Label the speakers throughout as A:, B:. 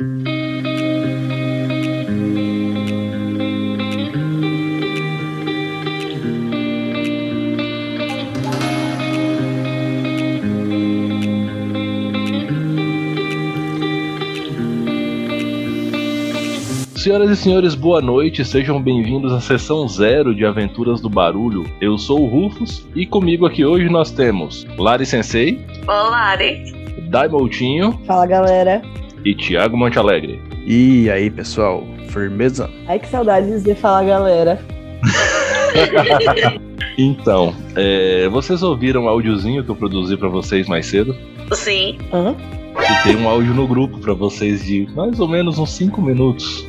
A: Senhoras e senhores, boa noite, sejam bem-vindos à sessão zero de Aventuras do Barulho. Eu sou o Rufus e comigo aqui hoje nós temos Lari Sensei.
B: Olá, Lari.
A: Daimoutinho.
C: Fala galera.
A: E Thiago Montealegre.
D: E aí pessoal, firmeza?
C: Ai que saudade de dizer fala galera.
A: então, é, vocês ouviram o áudiozinho que eu produzi para vocês mais cedo?
B: Sim.
C: Uhum.
A: E tem um áudio no grupo para vocês de mais ou menos uns 5 minutos.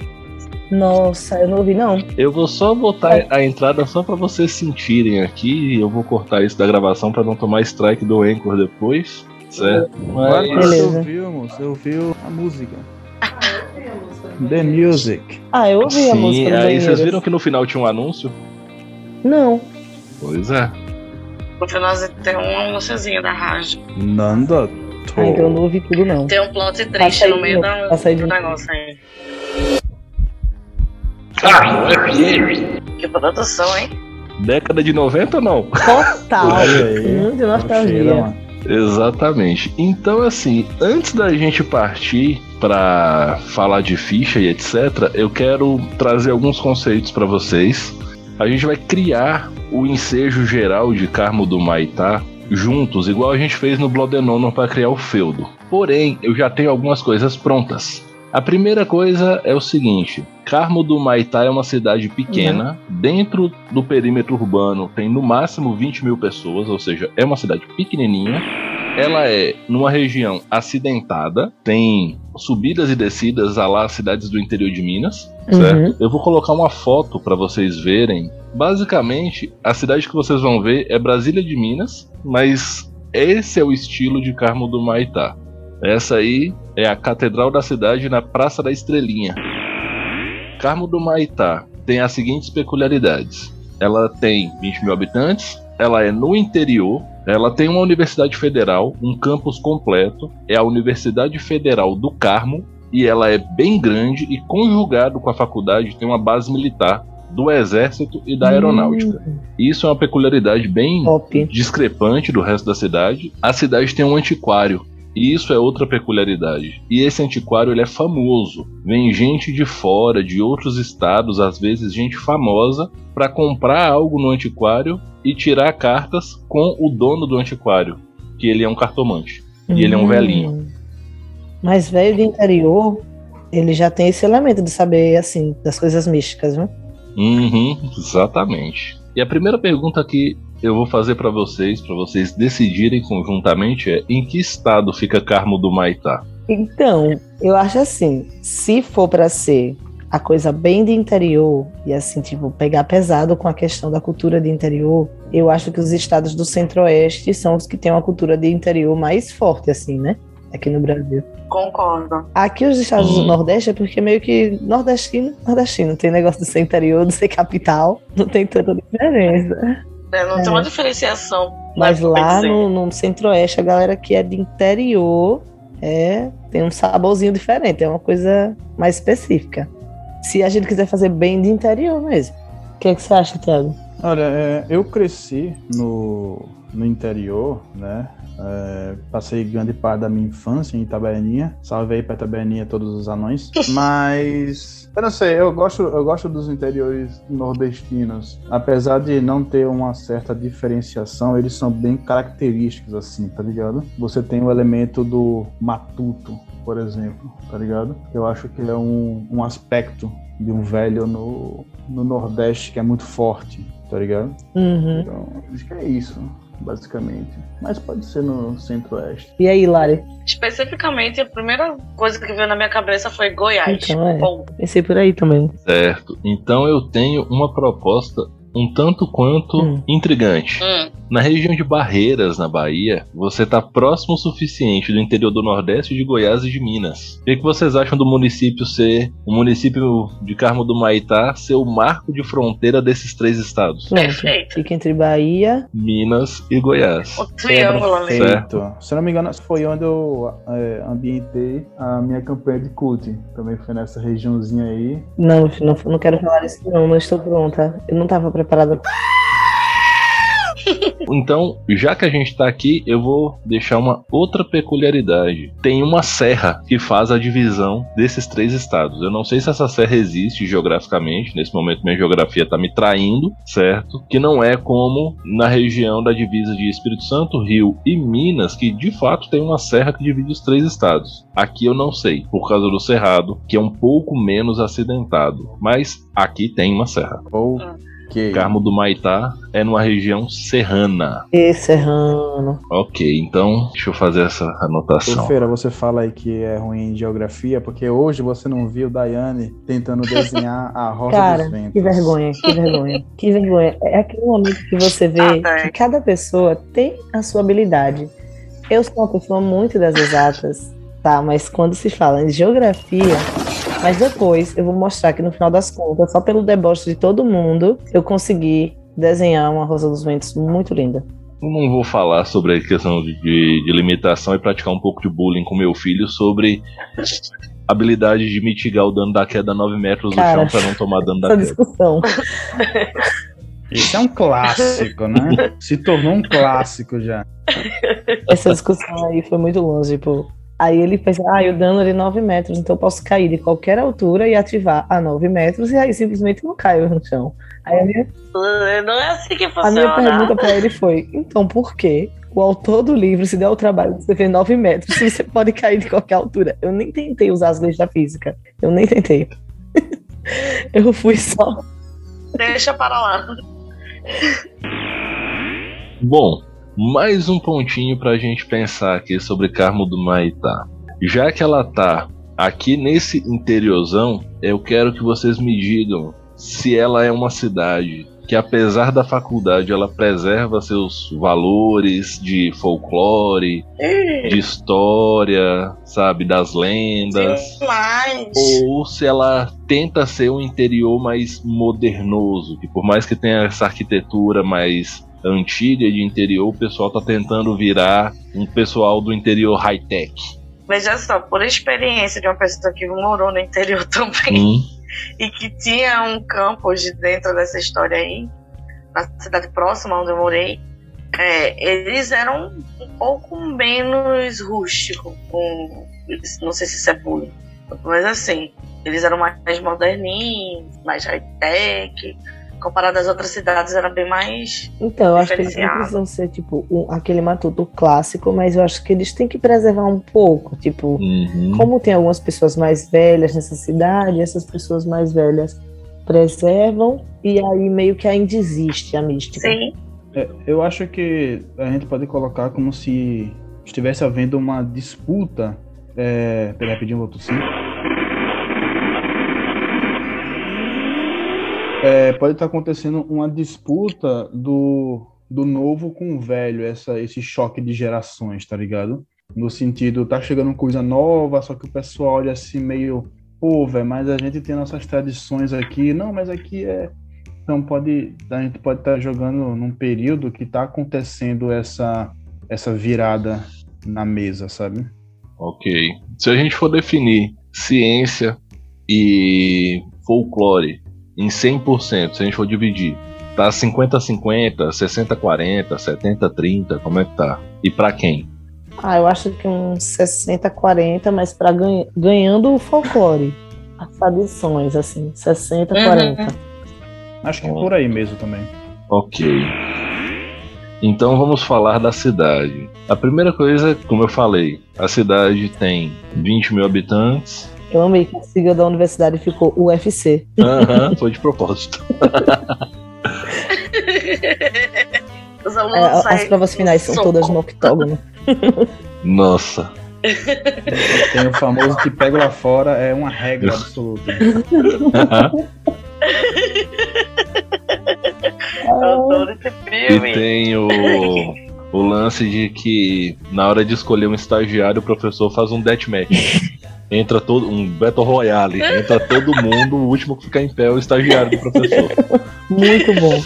C: Nossa, eu não ouvi não.
A: Eu vou só botar a entrada só para vocês sentirem aqui. Eu vou cortar isso da gravação para não tomar strike do Anchor depois. Certo?
D: Mas...
C: Beleza.
D: Você ouviu, moço? Você ouviu a música. The Music.
C: Ah, eu ouvi
A: Sim,
C: a música do
A: aí vocês viram que no final tinha um anúncio?
C: Não.
A: Pois é.
B: No final tem um anúnciozinho da rádio.
D: Nanda.
C: Ah, então eu não ouvi tudo não.
B: Tem um plot triste
C: aí
B: no meio da,
C: de
B: do negócio aí.
A: FM.
B: Que produção, hein?
A: Década de 90 ou não?
C: Total.
D: Olha aí.
C: Muito
D: Cheira,
C: nostalgia.
D: mano.
A: Exatamente. Então, assim, antes da gente partir para falar de ficha e etc., eu quero trazer alguns conceitos para vocês. A gente vai criar o ensejo geral de Carmo do Maitá juntos, igual a gente fez no Blood and Honor para criar o feudo. Porém, eu já tenho algumas coisas prontas. A primeira coisa é o seguinte: Carmo do Maitá é uma cidade pequena. Dentro do perímetro urbano tem no máximo 20 mil pessoas, ou seja, é uma cidade pequenininha. Ela é numa região acidentada, tem subidas e descidas a lá cidades do interior de Minas, certo?
C: Uhum.
A: Eu vou colocar uma foto para vocês verem. Basicamente, a cidade que vocês vão ver é Brasília de Minas, mas esse é o estilo de Carmo do Maitá. Essa aí é a catedral da cidade na Praça da Estrelinha. Carmo do Maitá tem as seguintes peculiaridades: ela tem 20 mil habitantes, ela é no interior, ela tem uma universidade federal, um campus completo, é a Universidade Federal do Carmo, e ela é bem grande e conjugado com a faculdade tem uma base militar do Exército e da Aeronáutica. Isso é uma peculiaridade bem
C: Top.
A: discrepante do resto da cidade. A cidade tem um antiquário. E isso é outra peculiaridade. E esse antiquário ele é famoso. Vem gente de fora, de outros estados, às vezes gente famosa, para comprar algo no antiquário e tirar cartas com o dono do antiquário, que ele é um cartomante. E ele é um
C: Hum.
A: velhinho.
C: Mas velho do interior, ele já tem esse elemento de saber, assim, das coisas místicas, viu?
A: Uhum, exatamente. E a primeira pergunta que eu vou fazer para vocês, para vocês decidirem conjuntamente, é em que estado fica Carmo do Maitá?
C: Então, eu acho assim, se for pra ser a coisa bem de interior e assim, tipo, pegar pesado com a questão da cultura de interior, eu acho que os estados do Centro-Oeste são os que têm uma cultura de interior mais forte, assim, né? Aqui no Brasil.
B: Concordo.
C: Aqui os estados
A: Hum.
C: do Nordeste é porque meio que nordestino, nordestino, tem negócio de ser interior, de ser capital, não tem tanta diferença.
B: É, não
C: É.
B: tem uma diferenciação.
C: Mas
B: né,
C: lá
B: pra dizer.
C: no, no Centro-Oeste, a galera que é de interior é, tem um saborzinho diferente, é uma coisa mais específica. Se a gente quiser fazer bem de interior mesmo. O que, é que você acha, Thiago?
D: Olha, é, eu cresci no, no interior, né? É, passei grande parte da minha infância em Itabaianinha. Salve aí pra Itabaianinha todos os anões. Mas. Eu não sei, eu gosto, eu gosto dos interiores nordestinos. Apesar de não ter uma certa diferenciação, eles são bem característicos, assim, tá ligado? Você tem o elemento do matuto, por exemplo, tá ligado? Eu acho que é um, um aspecto de um velho no, no Nordeste que é muito forte, tá ligado?
C: Uhum.
D: Então, acho que é isso, basicamente. Mas pode ser no Centro-Oeste.
C: E aí, Lari?
B: Especificamente, a primeira coisa que veio na minha cabeça foi Goiás.
C: Então, é.
B: Bom,
C: Pensei por aí também.
A: Certo. Então eu tenho uma proposta um tanto quanto
C: Hum.
A: intrigante.
B: Hum.
A: Na região de Barreiras, na Bahia, você tá próximo o suficiente do interior do Nordeste, de Goiás e de Minas. O que, que vocês acham do município ser, o município de Carmo do Maitá, ser o marco de fronteira desses três estados?
B: Perfeito.
C: Fica entre Bahia.
A: Minas e Goiás.
B: O triângulo ali.
A: Certo.
D: Se não me engano, foi onde eu é, ambientei a minha campanha de cult. Também foi nessa regiãozinha aí.
C: Não, não, não quero falar isso, não. Não estou pronta. Eu não estava preparada.
A: Então, já que a gente tá aqui, eu vou deixar uma outra peculiaridade. Tem uma serra que faz a divisão desses três estados. Eu não sei se essa serra existe geograficamente, nesse momento minha geografia tá me traindo, certo? Que não é como na região da divisa de Espírito Santo, Rio e Minas, que de fato tem uma serra que divide os três estados. Aqui eu não sei, por causa do Cerrado, que é um pouco menos acidentado, mas aqui tem uma serra.
D: Ok.
A: Carmo do Maitá é numa região serrana.
C: E Serrano.
A: Ok, então deixa eu fazer essa
D: Ô,
A: anotação.
D: Feira, você fala aí que é ruim em geografia, porque hoje você não viu Daiane tentando desenhar a Rosa
C: Cara,
D: dos Ventos.
C: que vergonha, que vergonha, que vergonha. É aquele momento que você vê
B: Ah, tá.
C: que cada pessoa tem a sua habilidade. Eu sou uma pessoa muito das exatas, tá? Mas quando se fala em geografia, mas depois eu vou mostrar que no final das contas, só pelo deboche de todo mundo, eu consegui desenhar uma Rosa dos Ventos muito linda.
A: Eu não vou falar sobre a questão de, de- de limitação e praticar um pouco de bullying com meu filho sobre habilidade de mitigar o dano da queda a 9 metros do
C: Cara,
A: chão pra não tomar dano da
C: Essa
A: queda.
C: discussão.
D: Esse é um clássico, né? Se tornou um clássico já.
C: Essa discussão aí foi muito longe, pô. Aí ele pensa, ah, o dano é de 9 metros, então eu posso cair de qualquer altura e ativar a 9 metros, e aí simplesmente não caio no chão. Aí a minha,
B: Não é assim que
C: a minha
B: funciona.
C: pergunta pra ele foi, então por que o autor do livro se deu o trabalho de escrever 9 metros se você pode cair de qualquer altura? Eu nem tentei usar as leis da física. Eu nem tentei. eu fui só.
B: Deixa para lá.
A: Bom, mais um pontinho pra gente pensar aqui sobre Carmo do Maitá. Já que ela tá aqui nesse interiorzão, eu quero que vocês me digam se ela é uma cidade que apesar da faculdade ela preserva seus valores de folclore, de história, sabe, das lendas.
B: Demais.
A: Ou se ela tenta ser um interior mais modernoso, que por mais que tenha essa arquitetura mais antiga de interior, o pessoal tá tentando virar um pessoal do interior high-tech.
B: Veja só, por experiência de uma pessoa que morou no interior também
A: Hum,
B: e que tinha um campus de dentro dessa história aí, na cidade próxima onde eu morei, é, eles eram um pouco menos rústicos, com, não sei se isso é bullying, mas assim, eles eram mais moderninhos, mais high-tech, comparado às outras cidades era bem mais
C: Então, eu acho que eles não precisam ser, tipo, um- aquele matuto clássico, mas eu acho que eles têm que preservar um pouco, tipo,
A: uhum.
C: Como tem algumas pessoas mais velhas nessa cidade, essas pessoas mais velhas preservam e aí meio que ainda existe a mística.
B: sim,
D: É, eu acho que a gente pode colocar como se estivesse havendo uma disputa. É... Peraí, rapidinho, vou tossir. É, pode estar acontecendo uma disputa do, do novo com o velho, essa, esse choque de gerações, tá ligado? No sentido, tá chegando coisa nova, só que o pessoal olha assim meio, pô, velho, mas a gente tem nossas tradições aqui. Não, mas aqui é. Então pode, a gente pode estar jogando num período que tá acontecendo essa, essa virada na mesa, sabe?
A: Ok. Se a gente for definir ciência e folclore em 100%, se a gente for dividir, tá 50-50, 60-40, 70-30, como é que tá? E pra quem?
C: Ah, eu acho que uns 60, 40, mas para ganha, ganhando o folclore. As tradições, assim, 60,
B: Uhum.
C: 40.
D: Acho que é por aí mesmo também.
A: Ok. Então vamos falar da cidade. A primeira coisa, como eu falei, a cidade tem 20 mil habitantes.
C: Eu amei que a sigla da universidade ficou UFC.
A: Aham, foi de propósito.
B: Os alunos
C: É, as provas finais são todas no octógono.
A: Nossa.
D: Tem o famoso que pega lá fora, é uma regra absoluta.
B: adoro esse
A: E tem o, o lance de que na hora de escolher um estagiário, o professor faz um deathmatch. Entra todo. um Battle Royale. Entra todo mundo, o último que ficar em pé é o estagiário do professor.
C: Muito bom.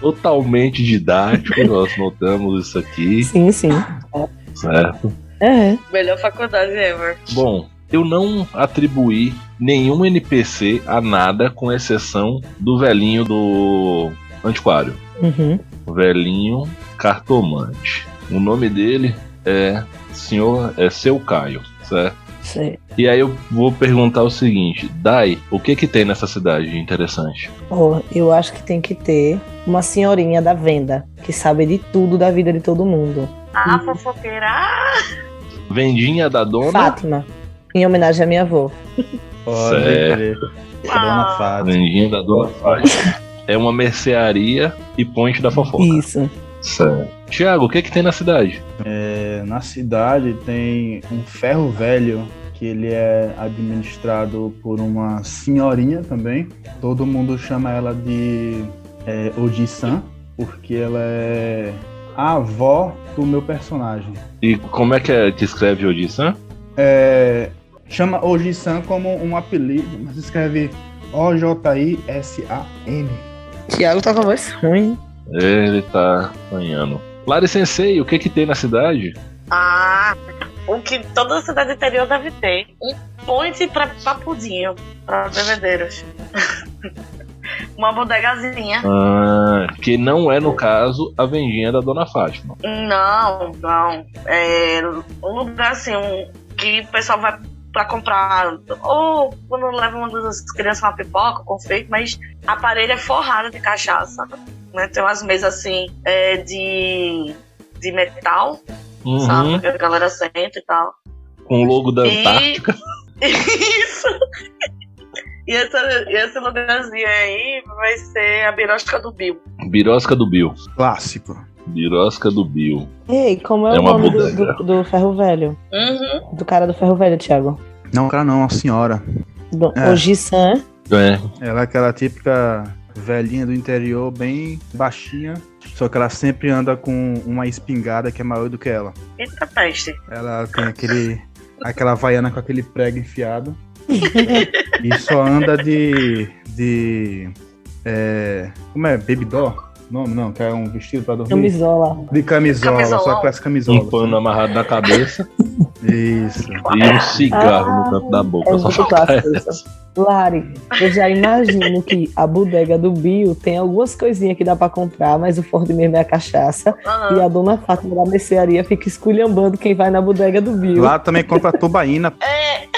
A: Totalmente didático, nós notamos isso aqui,
C: Sim, sim.
A: certo?
C: É.
B: Melhor faculdade ever.
A: Bom, eu não atribuí nenhum NPC a nada, com exceção do velhinho do antiquário.
C: Uhum.
A: O velhinho cartomante. O nome dele é Senhor é Seu Caio, certo? E aí eu vou perguntar o seguinte, Dai, o que que tem nessa cidade de interessante?
C: Ó, eu acho que tem que ter uma senhorinha da venda que sabe de tudo da vida de todo mundo.
B: Ah, fofoqueira.
A: Vendinha da dona?
C: Fátima, em homenagem à minha avó.
D: Pode
A: Certo.
D: crer. Dona
B: Ah.
D: Fátima.
A: Vendinha da dona Fátima. É uma mercearia e ponte da fofoca.
C: Isso.
A: Certo. Tiago, o que que tem na cidade?
D: É, na cidade tem um ferro velho que ele é administrado por uma senhorinha também. Todo mundo chama ela de é, Oji-san, porque ela é a avó do meu personagem.
A: E como é que, é que escreve Odissan?
D: É, chama Oji-san como um apelido, mas escreve O-J-I-S-A-N.
C: Tiago tá com a voz ruim.
A: Ele tá sonhando. Lari Sensei, o que que tem na cidade?
B: Ah, o que toda cidade interior deve ter. Um ponte pra papudinho, pra bebedeiros. Uma bodegazinha.
A: Ah, que não é, no caso, a vendinha da Dona Fátima.
B: Não, não. É um lugar assim, um, que o pessoal vai pra comprar. Ou quando leva uma das crianças uma pipoca, confeito, mas a parede é forrada de cachaça. Né? Tem umas mesas assim é, de, de metal,
A: Uhum,
B: sabe? Que a galera senta e tal.
A: com o logo da
B: E-
A: Antártica.
B: Isso! E essa, e esse lugarzinho aí vai ser a birosca do Bill.
A: Birosca do Bill.
D: Clássico.
A: Birosca do Bill.
C: Ei, como é,
A: É
C: o nome do, do, do ferro velho?
B: Uhum.
C: Do cara do ferro velho, Tiago.
D: Não, cara, não, a senhora.
C: Do
D: É.
C: Oji-san.
A: É,
D: Ela é aquela típica velhinha do interior, bem baixinha, só que ela sempre anda com uma espingarda que é maior do que ela.
B: Eita peste.
D: Ela tem aquele, aquela vaiana com aquele prego enfiado e só anda de, de, é, como é, baby doll? Não, não, que é um vestido pra dormir.
C: Camisola.
D: De camisola,
B: Camisolão.
D: só com essa camisola.
A: um pano amarrado na cabeça
D: Isso.
A: e um cigarro no canto da boca.
C: É
A: Só
C: clássico isso. Lari, eu já imagino que a bodega do Bill tem algumas coisinhas que dá pra comprar, mas o forte mesmo é a cachaça.
B: Aham.
C: E a dona Fátima da mercearia fica esculhambando quem vai na bodega do Bill.
D: Lá também compra tubaína.
B: É.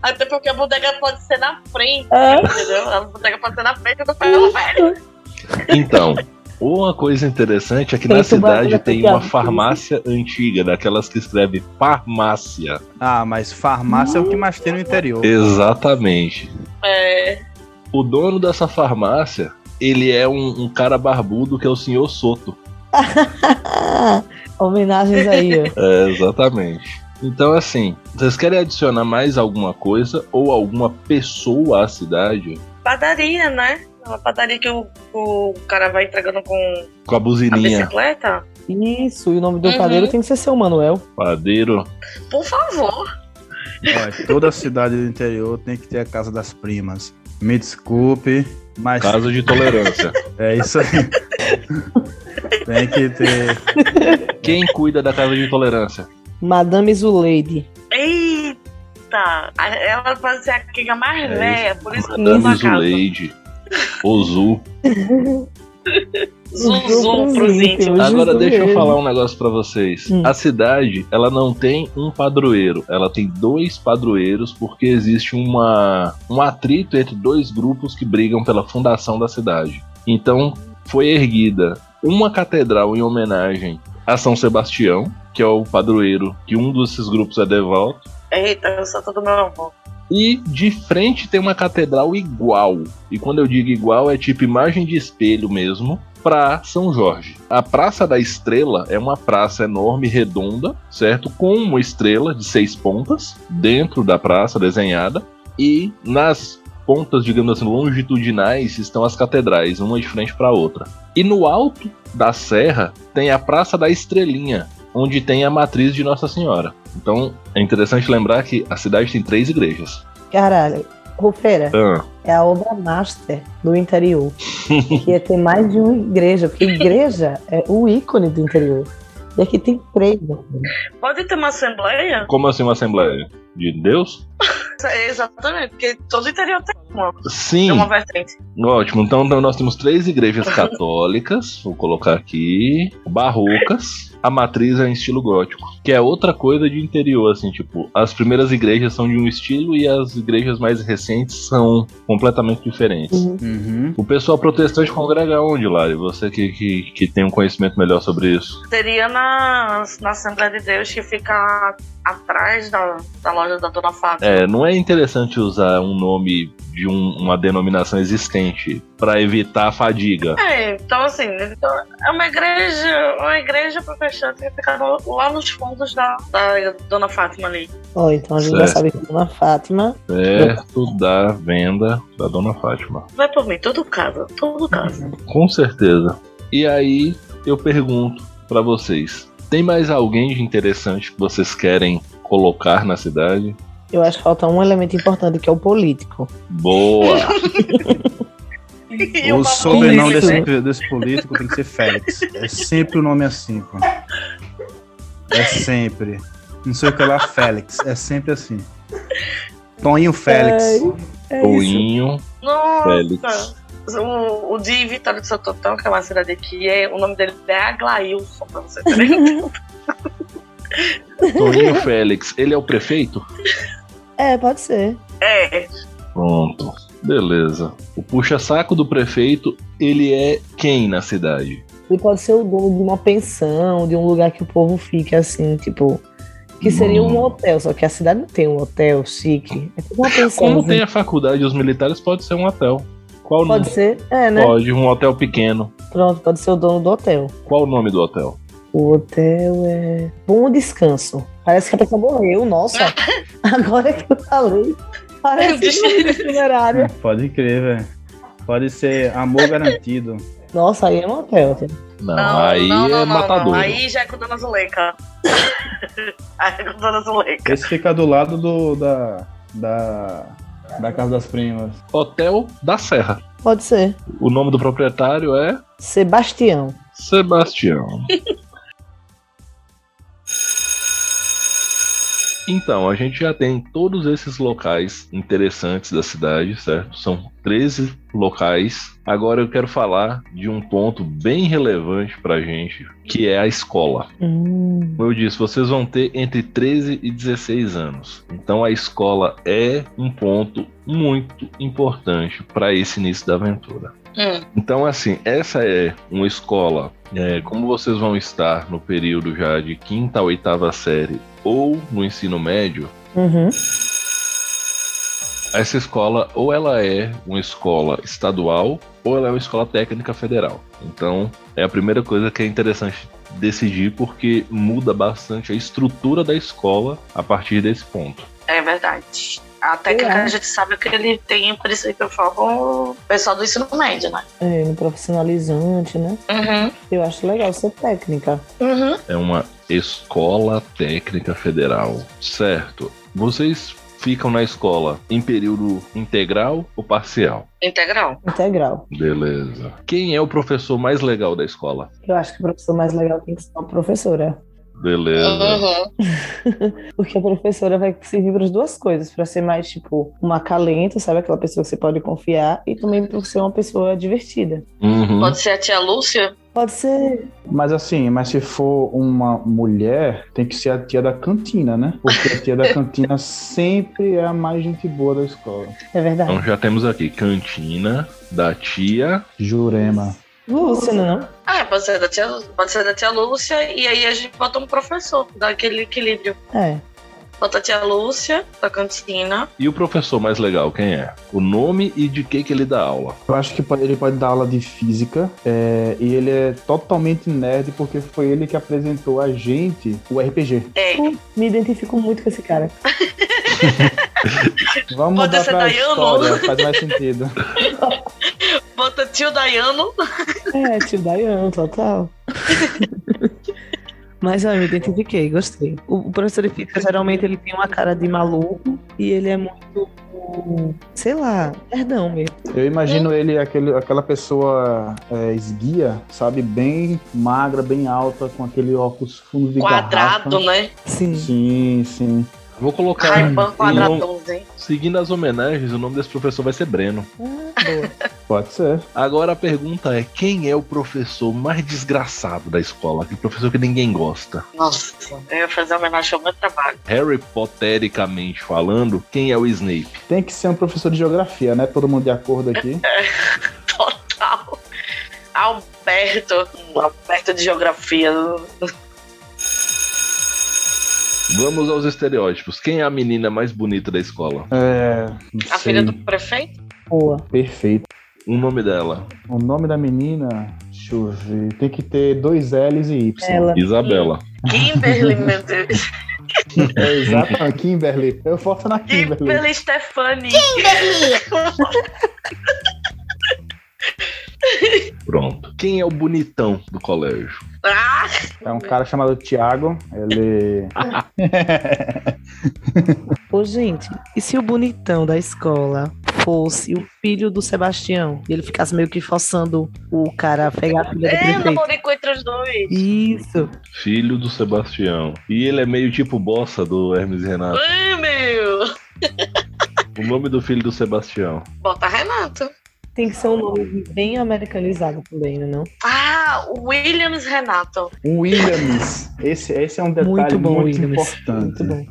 B: Até porque a bodega pode ser na frente,
C: Ah.
B: entendeu? A bodega pode ser na frente do ferro velho.
A: Então, uma coisa interessante é que
C: Tem
A: na cidade tem uma farmácia antiga, daquelas que escreve farmácia.
D: Ah, mas farmácia é o que mais tem no interior.
A: Exatamente.
B: É.
A: O dono dessa farmácia, ele é um, um cara barbudo que é o senhor Soto.
C: Homenagens aí, ó.
A: É, exatamente. Então, assim, vocês querem adicionar mais alguma coisa ou alguma pessoa à cidade?
B: Padaria, né? Uma padaria que o, o cara vai entregando com
A: Com a
B: a
A: buzininha,
B: bicicleta.
C: Isso, e o nome do
B: Uhum.
C: padeiro tem que ser seu Manuel.
A: padeiro.
B: Por favor.
D: Olha, toda cidade do interior tem que ter a casa das primas. Me desculpe, mas
A: Casa de tolerância.
D: é isso aí. tem que ter.
A: Quem cuida da casa de tolerância?
C: Madame Zuleide.
B: Eita! Ela pode ser a quiga mais
A: É
B: velha, por isso que
A: Madame
B: não casa.
A: Ozu.
B: Zuzu pros íntimos.
A: Agora deixa eu
C: mesmo.
A: falar um negócio pra vocês.
C: Hum.
A: A cidade, ela não tem um padroeiro, ela tem dois padroeiros porque existe uma um atrito entre dois grupos que brigam pela fundação da cidade. Então, foi erguida uma catedral em homenagem a São Sebastião, que é o padroeiro que um desses grupos é devoto.
B: Eita, eu sou todo meu avô.
A: E de frente tem uma catedral igual. E quando eu digo igual, é tipo imagem de espelho mesmo para São Jorge. A Praça da Estrela é uma praça enorme, redonda, certo? Com uma estrela de seis pontas dentro da praça desenhada. E nas pontas, digamos assim, longitudinais, estão as catedrais, uma de frente para a outra. E no alto da serra tem a Praça da Estrelinha, onde tem a matriz de Nossa Senhora. Então é interessante lembrar que a cidade tem três igrejas.
C: Caralho, Rufeira,
A: Ah,
C: é a obra master do interior. que é ter mais de uma igreja, porque igreja é o ícone do interior. E aqui tem três.
B: Pode ter uma assembleia?
A: como assim uma Assembleia? De Deus?
B: É, exatamente, porque todo interior tem uma,
A: Sim.
B: tem uma vertente.
A: Ótimo, então então nós temos três igrejas católicas, vou colocar aqui, barrocas, a matriz é em estilo gótico, que é outra coisa de interior, assim, tipo, as primeiras igrejas são de um estilo e as igrejas mais recentes são completamente diferentes.
C: Uhum.
D: Uhum.
A: O pessoal protestante congrega onde, Lari? Você que, que, que tem um conhecimento melhor sobre isso.
B: Seria na, na Assembleia de Deus que fica atrás da, da loja da Dona Fátima.
A: É, não é interessante usar um nome de um- uma denominação existente para evitar a fadiga.
B: É, então assim, então, é uma igreja, uma igreja protestante que fica lá nos fundos da, da Dona Fátima ali.
C: Ó, então a gente já
A: Certo.
C: sabe que Dona Fátima.
A: Perto da venda da Dona Fátima.
B: Vai por mim, tudo casa, tudo casa.
A: Com certeza. E aí eu pergunto pra vocês: tem mais alguém de interessante que vocês querem colocar na cidade?
C: Eu acho que falta um elemento importante que é o político.
A: Boa!
B: E
D: O sobrenome desse,
C: né?
D: desse político tem que ser Félix. É sempre o nome assim, pô. É sempre. Não sei o que lá, Félix. É sempre assim. Toninho Félix.
C: É.
A: Toinho,
B: Nossa!
A: Félix.
B: O, o de Vitória de Santo Antão, que é uma cidade aqui, é, o nome dele é Aglailson, pra você ter
A: Toinho Félix, ele é o prefeito?
C: É, pode ser.
B: É,
A: Pronto, beleza. O puxa-saco do prefeito, ele é quem na cidade?
C: Ele pode ser o dono de uma pensão, de um lugar que o povo fique assim, tipo. Que seria um
A: Hum.
C: hotel, só que a cidade não tem um hotel chique. É tipo uma pensão.
A: Como tem a faculdade dos militares, pode ser um hotel. Qual o nome?
C: Pode ser? É, né?
A: Pode, um hotel pequeno.
C: Pronto, pode ser o dono do hotel.
A: Qual o nome do hotel?
C: O hotel é. Bom descanso. Parece que a pessoa morreu, nossa. Agora que eu falei. Parece funerária.
D: Pode crer, velho. Pode ser amor garantido.
C: Nossa, aí é um hotel.
A: Não,
B: não,
A: aí
B: não, não,
A: é
B: não,
A: matador.
B: não. Aí já é com Dona Zuleika. aí é com Dona Zuleika.
D: Esse fica do lado do, da, da, da Casa das Primas.
A: Hotel da Serra.
C: Pode ser.
A: O nome do proprietário é
C: Sebastião.
A: Sebastião. Então, a gente já tem todos esses locais interessantes da cidade, certo? São 13 locais. Agora eu quero falar de um ponto bem relevante pra gente, que é a escola.
C: Hum,
A: Como eu disse, vocês vão ter entre 13 e 16 anos. Então a escola é um ponto muito importante para esse início da aventura.
B: Hum,
A: Então, assim, essa é uma escola. é, como vocês vão estar no período já de quinta a oitava série ou no ensino médio,
C: uhum.
A: essa escola ou ela é uma escola estadual ou ela é uma escola técnica federal. Então, é a primeira coisa que é interessante decidir porque muda bastante a estrutura da escola a partir desse ponto.
B: é verdade. A técnica
C: É.
B: a gente sabe que ele tem princípio só com o pessoal do ensino médio, né?
C: É, no profissionalizante, né?
B: Uhum.
C: Eu acho legal ser técnica.
B: Uhum.
A: É uma escola técnica federal, certo? Vocês ficam na escola em período integral ou parcial?
B: Integral.
C: Integral.
A: Beleza. Quem é o professor mais legal da escola?
C: Eu acho que o professor mais legal tem que ser uma professora.
A: Beleza.
B: Uhum.
C: Porque a professora vai servir para as duas coisas, para ser mais tipo uma acalento, sabe? Aquela pessoa que você pode confiar, e também para ser uma pessoa divertida.
A: Uhum.
B: Pode ser a tia Lúcia?
C: Pode ser.
D: Mas assim, mas se for uma mulher, tem que ser a tia da cantina, né? Porque a tia da cantina sempre é a mais gente boa da escola.
C: É verdade.
A: Então já temos aqui cantina da tia.
D: Jurema.
C: Lúcia, não? é
B: Ah, pode ser da tia, pode ser da tia Lúcia e aí a gente bota um professor, dá aquele equilíbrio.
C: É.
B: Bota a tia Lúcia da cantina.
A: E o professor mais legal, quem é? O nome e de que que ele dá aula.
D: Eu acho que ele pode dar aula de física é, e ele é totalmente nerd porque foi ele que apresentou a gente o RPG.
B: É,
C: Me identifico muito com esse cara.
D: Vamos
B: Pode
D: mudar
B: ser
D: pra
B: Dayano?
D: história, faz mais sentido.
B: Bota tio Dayano.
C: É, tio Dayano, total. Mas eu me identifiquei, gostei. O, o professor de física, geralmente, ele tem uma cara de maluco e ele é muito, sei lá, perdão mesmo.
D: Eu imagino ele, aquele, aquela pessoa é, esguia, sabe? Bem magra, bem alta, com aquele óculos fundo de
B: Quadrado,
D: garrafa.
B: né?
C: Sim.
D: Sim, sim.
A: Vou colocar. Em-
B: quadradãozinho.
A: seguindo as homenagens, o nome desse professor vai ser Breno.
C: Ah.
D: Pode ser.
A: Agora a pergunta é: quem é o professor mais desgraçado da escola? Aquele professor que ninguém gosta?
B: Nossa, eu ia fazer homenagem ao meu trabalho.
A: Harry Pottericamente falando, quem é o Snape?
D: Tem que ser um professor de geografia, né? Todo mundo de acordo aqui.
B: Total. Alberto. Alberto de geografia.
A: Vamos aos estereótipos. Quem é a menina mais bonita da escola?
D: É.
B: A
D: sei.
B: filha do prefeito?
C: Boa.
D: Perfeito.
A: O nome dela?
D: O nome da menina, deixa eu ver. Tem que ter dois L's e Y.
C: Ela.
A: Isabela.
B: Kimberly, meu Deus.
D: É, exatamente, Kimberly. Eu foto na Kimberly.
B: Kimberly Stefani.
A: Pronto. Quem é o bonitão do colégio?
B: Ah,
D: É um cara chamado Thiago. Ele.
C: Ô, gente, e se o bonitão da escola fosse o filho do Sebastião e ele ficasse meio que forçando o cara a pegar a filha do
B: é,
C: prefeito?
B: namorico entre os dois.
C: Isso.
A: Filho do Sebastião. E ele é meio tipo bossa do Hermes e Renato.
B: Ai, meu.
A: O nome do filho do Sebastião.
B: Bota Renato.
C: Tem que ser um nome bem americanizado também, né? Não?
B: Ah, Williams Renato.
D: Williams. Esse, esse é um detalhe
C: Muito
D: muito,
C: bom, Williams.
D: importante.
C: Muito bom.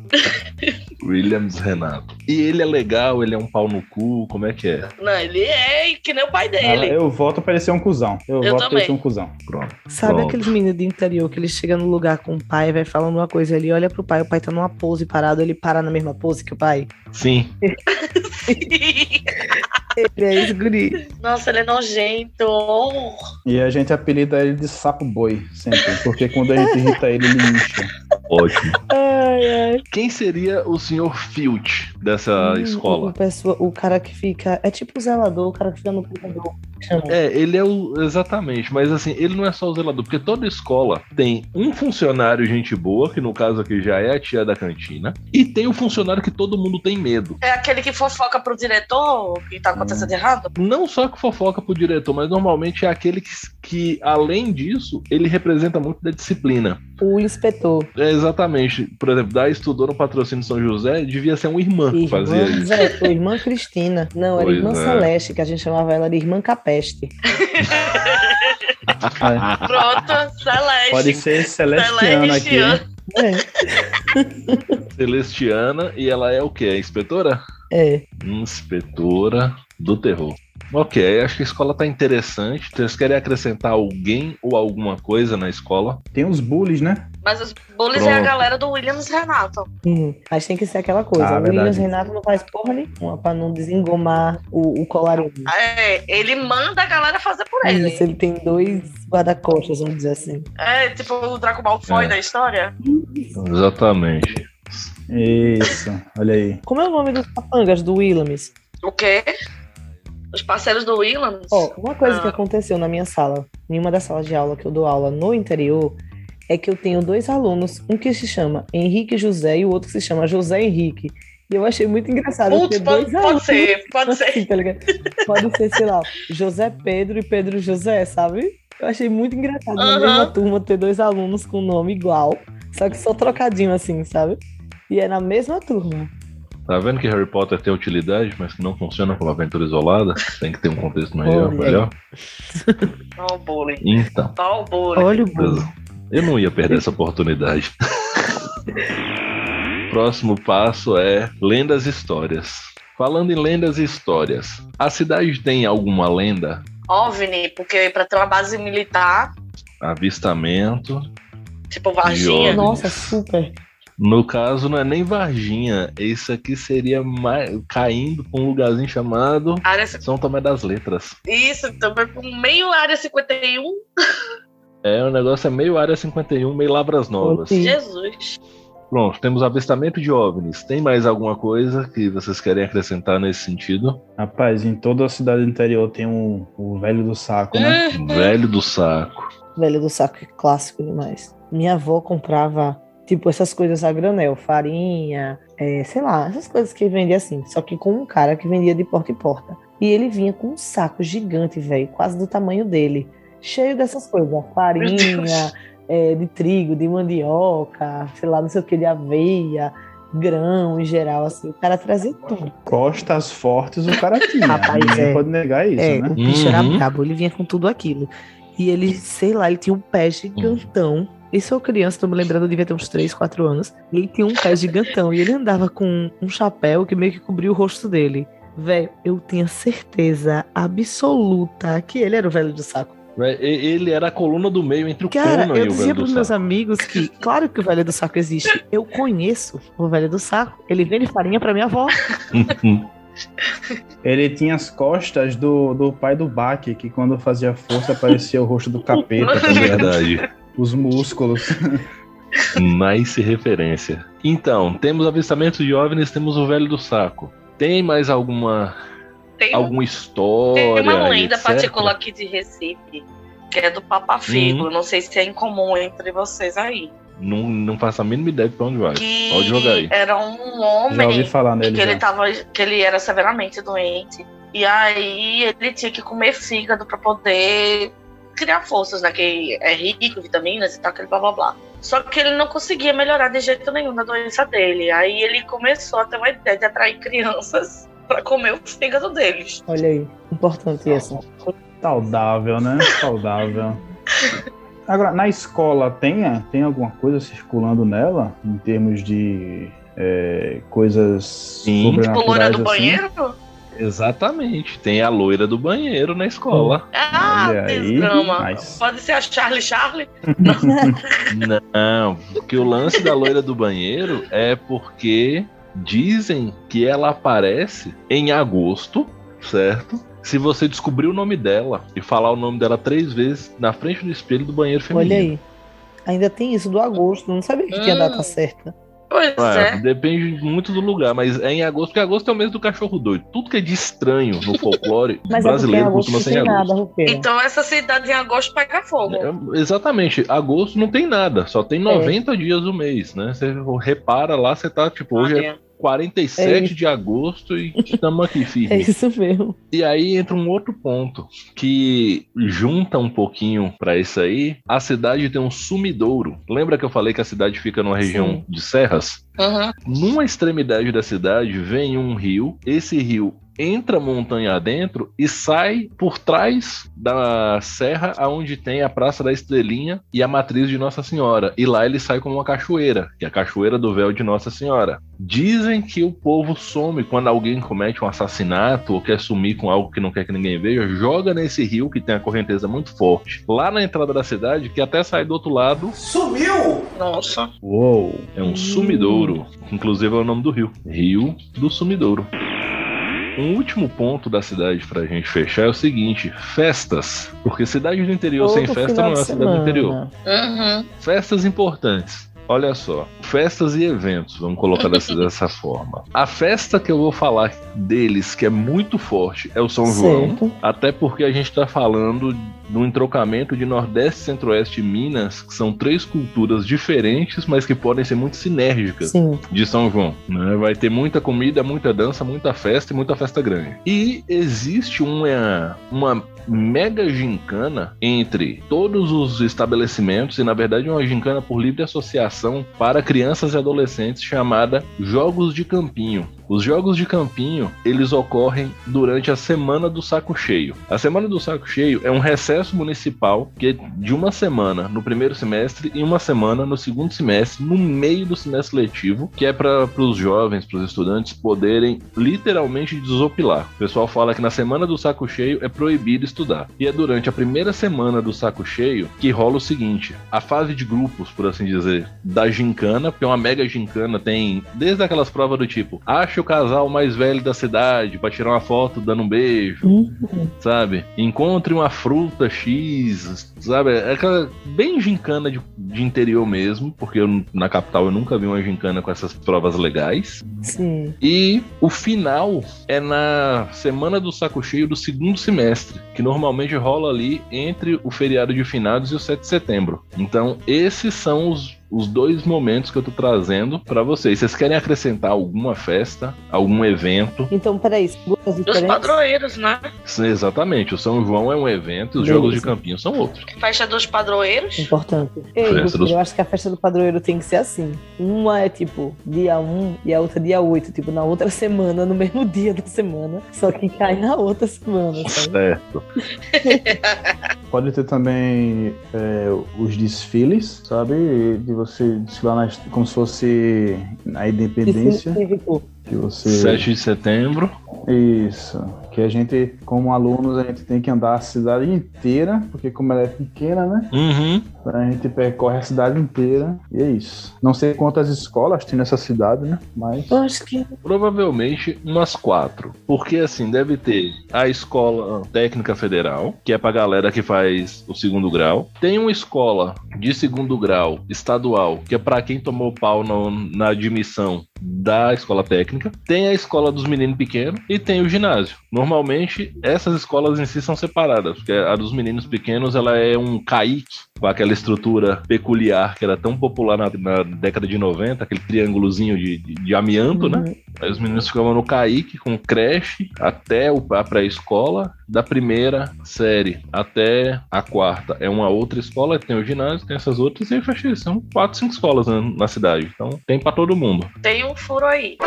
A: Williams Renato. E ele é legal, ele é um pau no cu, como é que é?
B: Não, ele é que nem o pai
D: Ah,
B: dele.
D: eu voto pra ele ser um cuzão. Eu,
B: Eu
D: voto pra
B: também.
D: ele ser um cuzão.
A: Pronto.
C: Sabe
A: Pronto.
C: aqueles meninos de interior que ele chega no lugar com o pai, vai falando uma coisa, ele olha pro pai, o pai tá numa pose parado, ele para na mesma pose que o pai?
A: Sim.
C: Ele é esse guri.
B: Nossa, ele é nojento.
D: E a gente apelida ele de sapo boi, sempre. Porque quando a gente irrita ele, ele incha.
A: Ótimo.
C: Ai, ai.
A: Quem seria o senhor Filch dessa
C: Hum, O,
A: escola?
C: pessoa, o cara que fica. É tipo o zelador, o cara que fica no computador.
A: É, ele é o. Exatamente, mas assim, ele não é só o zelador, porque toda escola tem um funcionário gente boa, que no caso aqui já é a tia da cantina, e tem o funcionário que todo mundo tem medo.
B: É aquele que fofoca pro diretor o que tá acontecendo errado?
A: Não só que fofoca pro diretor, mas normalmente é aquele que, que, além disso, ele representa muito da disciplina.
C: O inspetor.
A: É exatamente. Por exemplo, da estudou no patrocínio São José, devia ser uma irmã que
C: Irmã,
A: fazia isso.
C: Zé, foi irmã Cristina. Não, era
A: Pois
C: irmã
A: é.
C: Celeste, que a gente chamava ela de irmã Capeste.
B: Pronto, Celeste.
D: Pode ser celestiano aqui.
C: É,
A: Celestiana, e ela é o quê? A inspetora?
C: é.
A: Inspetora do terror. Ok, acho que a escola tá interessante. Vocês querem acrescentar alguém ou alguma coisa na escola?
D: Tem os bullies, né?
B: Mas os bullies é a
A: Pronto.
B: galera do Williams Renato.
C: Hum, mas tem que ser aquela coisa.
D: Ah,
C: o Williams
D: verdade.
C: Renato não faz porra nenhuma pra não desengomar o, o colarinho.
B: É, ele manda a galera fazer por ele.
C: Isso, ele tem dois guarda-costas, vamos dizer assim.
B: É, tipo o Draco Malfoy
A: É.
B: da história.
A: Exatamente.
D: Isso, olha aí.
C: Como é o nome dos capangas do Williams?
B: O quê? Os parceiros do Williams?
C: Ó, uma coisa que
B: Ah.
C: aconteceu na minha sala, em uma das salas de aula que eu dou aula no interior, é que eu tenho dois alunos, um que se chama Henrique José e o outro que se chama José Henrique. E eu achei muito engraçado.
B: Putz,
C: ter
B: pode,
C: dois
B: pode
C: alunos
B: ser, pode
C: assim,
B: ser.
C: tá? Pode ser, sei lá, José Pedro e Pedro José, sabe? Eu achei muito engraçado na
B: Aham.
C: mesma turma ter dois alunos com nome igual, só que só trocadinho assim, sabe? E é na mesma turma.
A: Tá vendo que Harry Potter tem utilidade, mas que não funciona como aventura isolada? Tem que ter um contexto melhor.
C: Olha
A: melhor.
B: Ó o bullying.
A: Então,
B: Ó o bullying.
C: Olha o burro.
A: eu não ia perder essa oportunidade. Próximo passo é lendas e histórias. Falando em lendas e histórias, a cidade tem alguma lenda?
B: OVNI, porque pra ter uma base militar,
A: Avistamento.
B: tipo Varginha.
C: Nossa, super.
A: No caso, não é nem Varginha. Isso aqui seria mais... caindo pra um lugarzinho chamado
B: área,
A: São Tomé das Letras.
B: isso, também com meio área 51.
A: É, o negócio é meio área 51, meio Lavras Novas.
C: Sim.
B: Jesus.
A: Pronto, temos avistamento de OVNIs. Tem mais alguma coisa que vocês querem acrescentar nesse sentido?
D: Rapaz, em toda a cidade do interior tem um, o velho do saco, né?
A: Velho do saco.
C: Velho do saco é clássico demais. Minha avó comprava, tipo, essas coisas a granel, farinha, é, sei lá, essas coisas que vendia assim. Só que com um cara que vendia de porta em porta. E ele vinha com um saco gigante, velho, quase do tamanho dele. Cheio dessas coisas, farinha, é, de trigo, de mandioca, sei lá, não sei o que, de aveia, grão em geral, assim. O cara trazia tudo.
D: Costas fortes o cara tinha.
C: Rapaz,
D: Ninguém
C: é.
D: pode negar isso,
C: É,
D: né?
C: o bicho era
A: Uhum.
C: brabo, ele vinha com tudo aquilo. E ele, sei lá, ele tinha um pé gigantão. Isso eu criança, tô me lembrando, eu devia ter uns 3, 4 anos. Ele tinha um pé gigantão e ele andava com um chapéu que meio que cobria o rosto dele. Velho, eu tinha certeza absoluta que ele era o velho do saco.
A: E- Ele era a coluna do meio entre o
C: Cara,
A: Conan e
C: eu
A: o
C: dizia
A: velho do
C: pros meus amigos que, claro que o velho do saco existe. Eu conheço o velho do saco. Ele vende farinha pra minha avó.
D: Ele tinha as costas do, do pai do Bach, que quando fazia força aparecia o rosto do capeta, tá
A: É verdade.
D: Os músculos.
A: Nice referência. Então, temos avistamento de OVNIs, temos o velho do saco. Tem mais alguma
B: Tem,
A: alguma história?
B: tem uma lenda
A: etc?
B: particular aqui de Recife, que é do Papa Figo.
A: Uhum.
B: Não sei se é incomum entre vocês aí.
A: Não, não faço a mínima ideia de pra onde vai.
B: Que
A: Pode jogar aí.
B: era um
D: Já ouvi
B: homem
D: falar nele
B: que ele,
D: já.
B: tava, que ele era severamente doente. E aí ele tinha que comer fígado pra poder criar forças, né? Que é rico em vitaminas e tal, aquele blá blá blá. Só que ele não conseguia melhorar de jeito nenhum da doença dele. Aí ele começou a ter uma ideia de atrair crianças pra comer o fígado deles.
C: Olha aí, importante essa.
D: Saudável, né? Saudável. Agora, na escola tem, tem alguma coisa circulando nela, em termos de é, coisas
A: Sim.
B: Tipo, loira do
D: assim?
B: banheiro?
A: Exatamente. Tem a loira do banheiro na escola.
B: Ah, desgrama.
D: mas-
B: Pode ser a Charlie Charlie?
A: Não, porque o lance da loira do banheiro é porque dizem que ela aparece em agosto, certo? Se você descobrir o nome dela e falar o nome dela três vezes na frente do espelho do banheiro feminino.
C: Olha aí. Ainda tem isso do agosto, não sabia que tinha
B: Hum.
C: data certa.
B: Pois
A: É,
B: é.
A: depende muito do lugar, mas é em agosto, porque agosto é o mês do cachorro doido. Tudo que é de estranho no folclore
C: Mas é
A: brasileiro
C: agosto
A: costuma
C: não
A: ser em
C: tem
A: agosto.
C: nada.
B: Então essa cidade em agosto pega fogo.
A: É, exatamente, agosto não tem nada, só tem 90 dias do mês, né? Você repara lá, você tá tipo, hoje é
B: Olha.
A: 47
C: É
A: de agosto e estamos aqui
C: É
A: firme.
C: isso mesmo.
A: E aí entra um outro ponto que junta um pouquinho pra isso aí. A cidade tem um sumidouro. Lembra que eu falei que a cidade fica numa região
C: Sim.
A: de serras?
B: Uhum.
A: Numa extremidade da cidade vem um rio. Esse rio entra montanha adentro e sai por trás da serra aonde tem a Praça da Estrelinha e a matriz de Nossa Senhora. E lá ele sai como uma cachoeira, que é a cachoeira do véu de Nossa Senhora. Dizem que o povo some quando alguém comete um assassinato ou quer sumir com algo que não quer que ninguém veja, joga nesse rio que tem a correnteza muito forte. Lá na entrada da cidade, que até sai do outro lado,
B: Nossa.
D: Uou!
A: é um sumidouro. Inclusive é o nome do rio. Rio do Sumidouro. Um último ponto da cidade pra gente fechar é o seguinte: festas. Porque cidade do interior sem festa não é cidade do interior.
B: Uhum.
A: Festas importantes. Olha só, festas e eventos, vamos colocar dessa, dessa forma. A festa que eu vou falar deles, que é muito forte, é o São João.
C: Certo.
A: Até porque a gente está falando do entrocamento de Nordeste, Centro-Oeste e Minas, que são três culturas diferentes, mas que podem ser muito sinérgicas
C: Sim.
A: de São João. Né? Vai ter muita comida, muita dança, muita festa e muita festa grande. E existe uma, uma mega gincana entre todos os estabelecimentos, e na verdade uma gincana por livre associação para crianças e adolescentes chamada Jogos de Campinho. Os jogos de campinho, eles ocorrem durante a Semana do Saco Cheio. A Semana do Saco Cheio é um recesso municipal que é de uma semana no primeiro semestre e uma semana no segundo semestre, no meio do semestre letivo, que é para os jovens, para os estudantes poderem literalmente desopilar. O pessoal fala que na Semana do Saco Cheio é proibido estudar. E é durante a primeira semana do Saco Cheio que rola o seguinte: a fase de grupos, por assim dizer, da gincana, porque uma mega gincana tem desde aquelas provas do tipo acha ache o casal mais velho da cidade pra tirar uma foto dando um beijo,
C: Uhum.
A: sabe? Encontre uma fruta X, sabe? É aquela bem gincana de, de interior mesmo, porque eu, na capital eu nunca vi uma gincana com essas provas legais.
C: Sim.
A: E o final é na semana do saco cheio do segundo semestre, que normalmente rola ali entre o feriado de finados e o 7 de setembro. Então, esses são os, os dois momentos que eu tô trazendo pra vocês. Vocês querem acrescentar alguma festa, algum evento?
C: Então, peraí, duas
B: Dos
C: diferentes?
B: padroeiros, né?
A: Exatamente, o São João é um evento e os
C: Beleza.
A: Jogos de Campinho são outros.
B: Festa dos padroeiros.
C: Importante. Ei,
A: Festa dos-
C: eu acho que a festa do padroeiro tem que ser assim. Uma é tipo dia 1 e a outra dia 8, tipo na outra semana, no mesmo dia da semana, só que cai na outra semana, sabe?
A: Certo.
D: Pode ter também é, os desfiles, sabe? De você desfilar na, como se fosse a independência. Que você...
A: 7 de setembro.
D: Isso. Que a gente, como alunos, a gente tem que andar a cidade inteira, porque como ela é pequena, né?
A: Uhum.
D: A gente percorre a cidade inteira e é isso. Não sei quantas escolas tem nessa cidade, né? Mas.
C: Eu acho que
A: Provavelmente umas quatro. Porque assim, deve ter a escola técnica federal, que é pra galera que faz o segundo grau. Tem uma escola de segundo grau estadual, que é pra quem tomou pau no- na admissão da escola técnica. Tem a escola dos meninos pequenos e tem o ginásio. Normalmente, essas escolas em si são separadas, porque a dos meninos pequenos ela é um caique com aquela estrutura peculiar que era tão popular na, na década de 90, aquele triângulozinho de, de, de amianto, né? Aí os meninos ficavam no Kaique com creche até o- a pré-escola, da primeira série até a quarta é uma outra escola, tem o ginásio, tem essas outras, e aí fecha. São quatro, cinco escolas né, na cidade. Então tem pra todo mundo.
B: Tem um furo aí.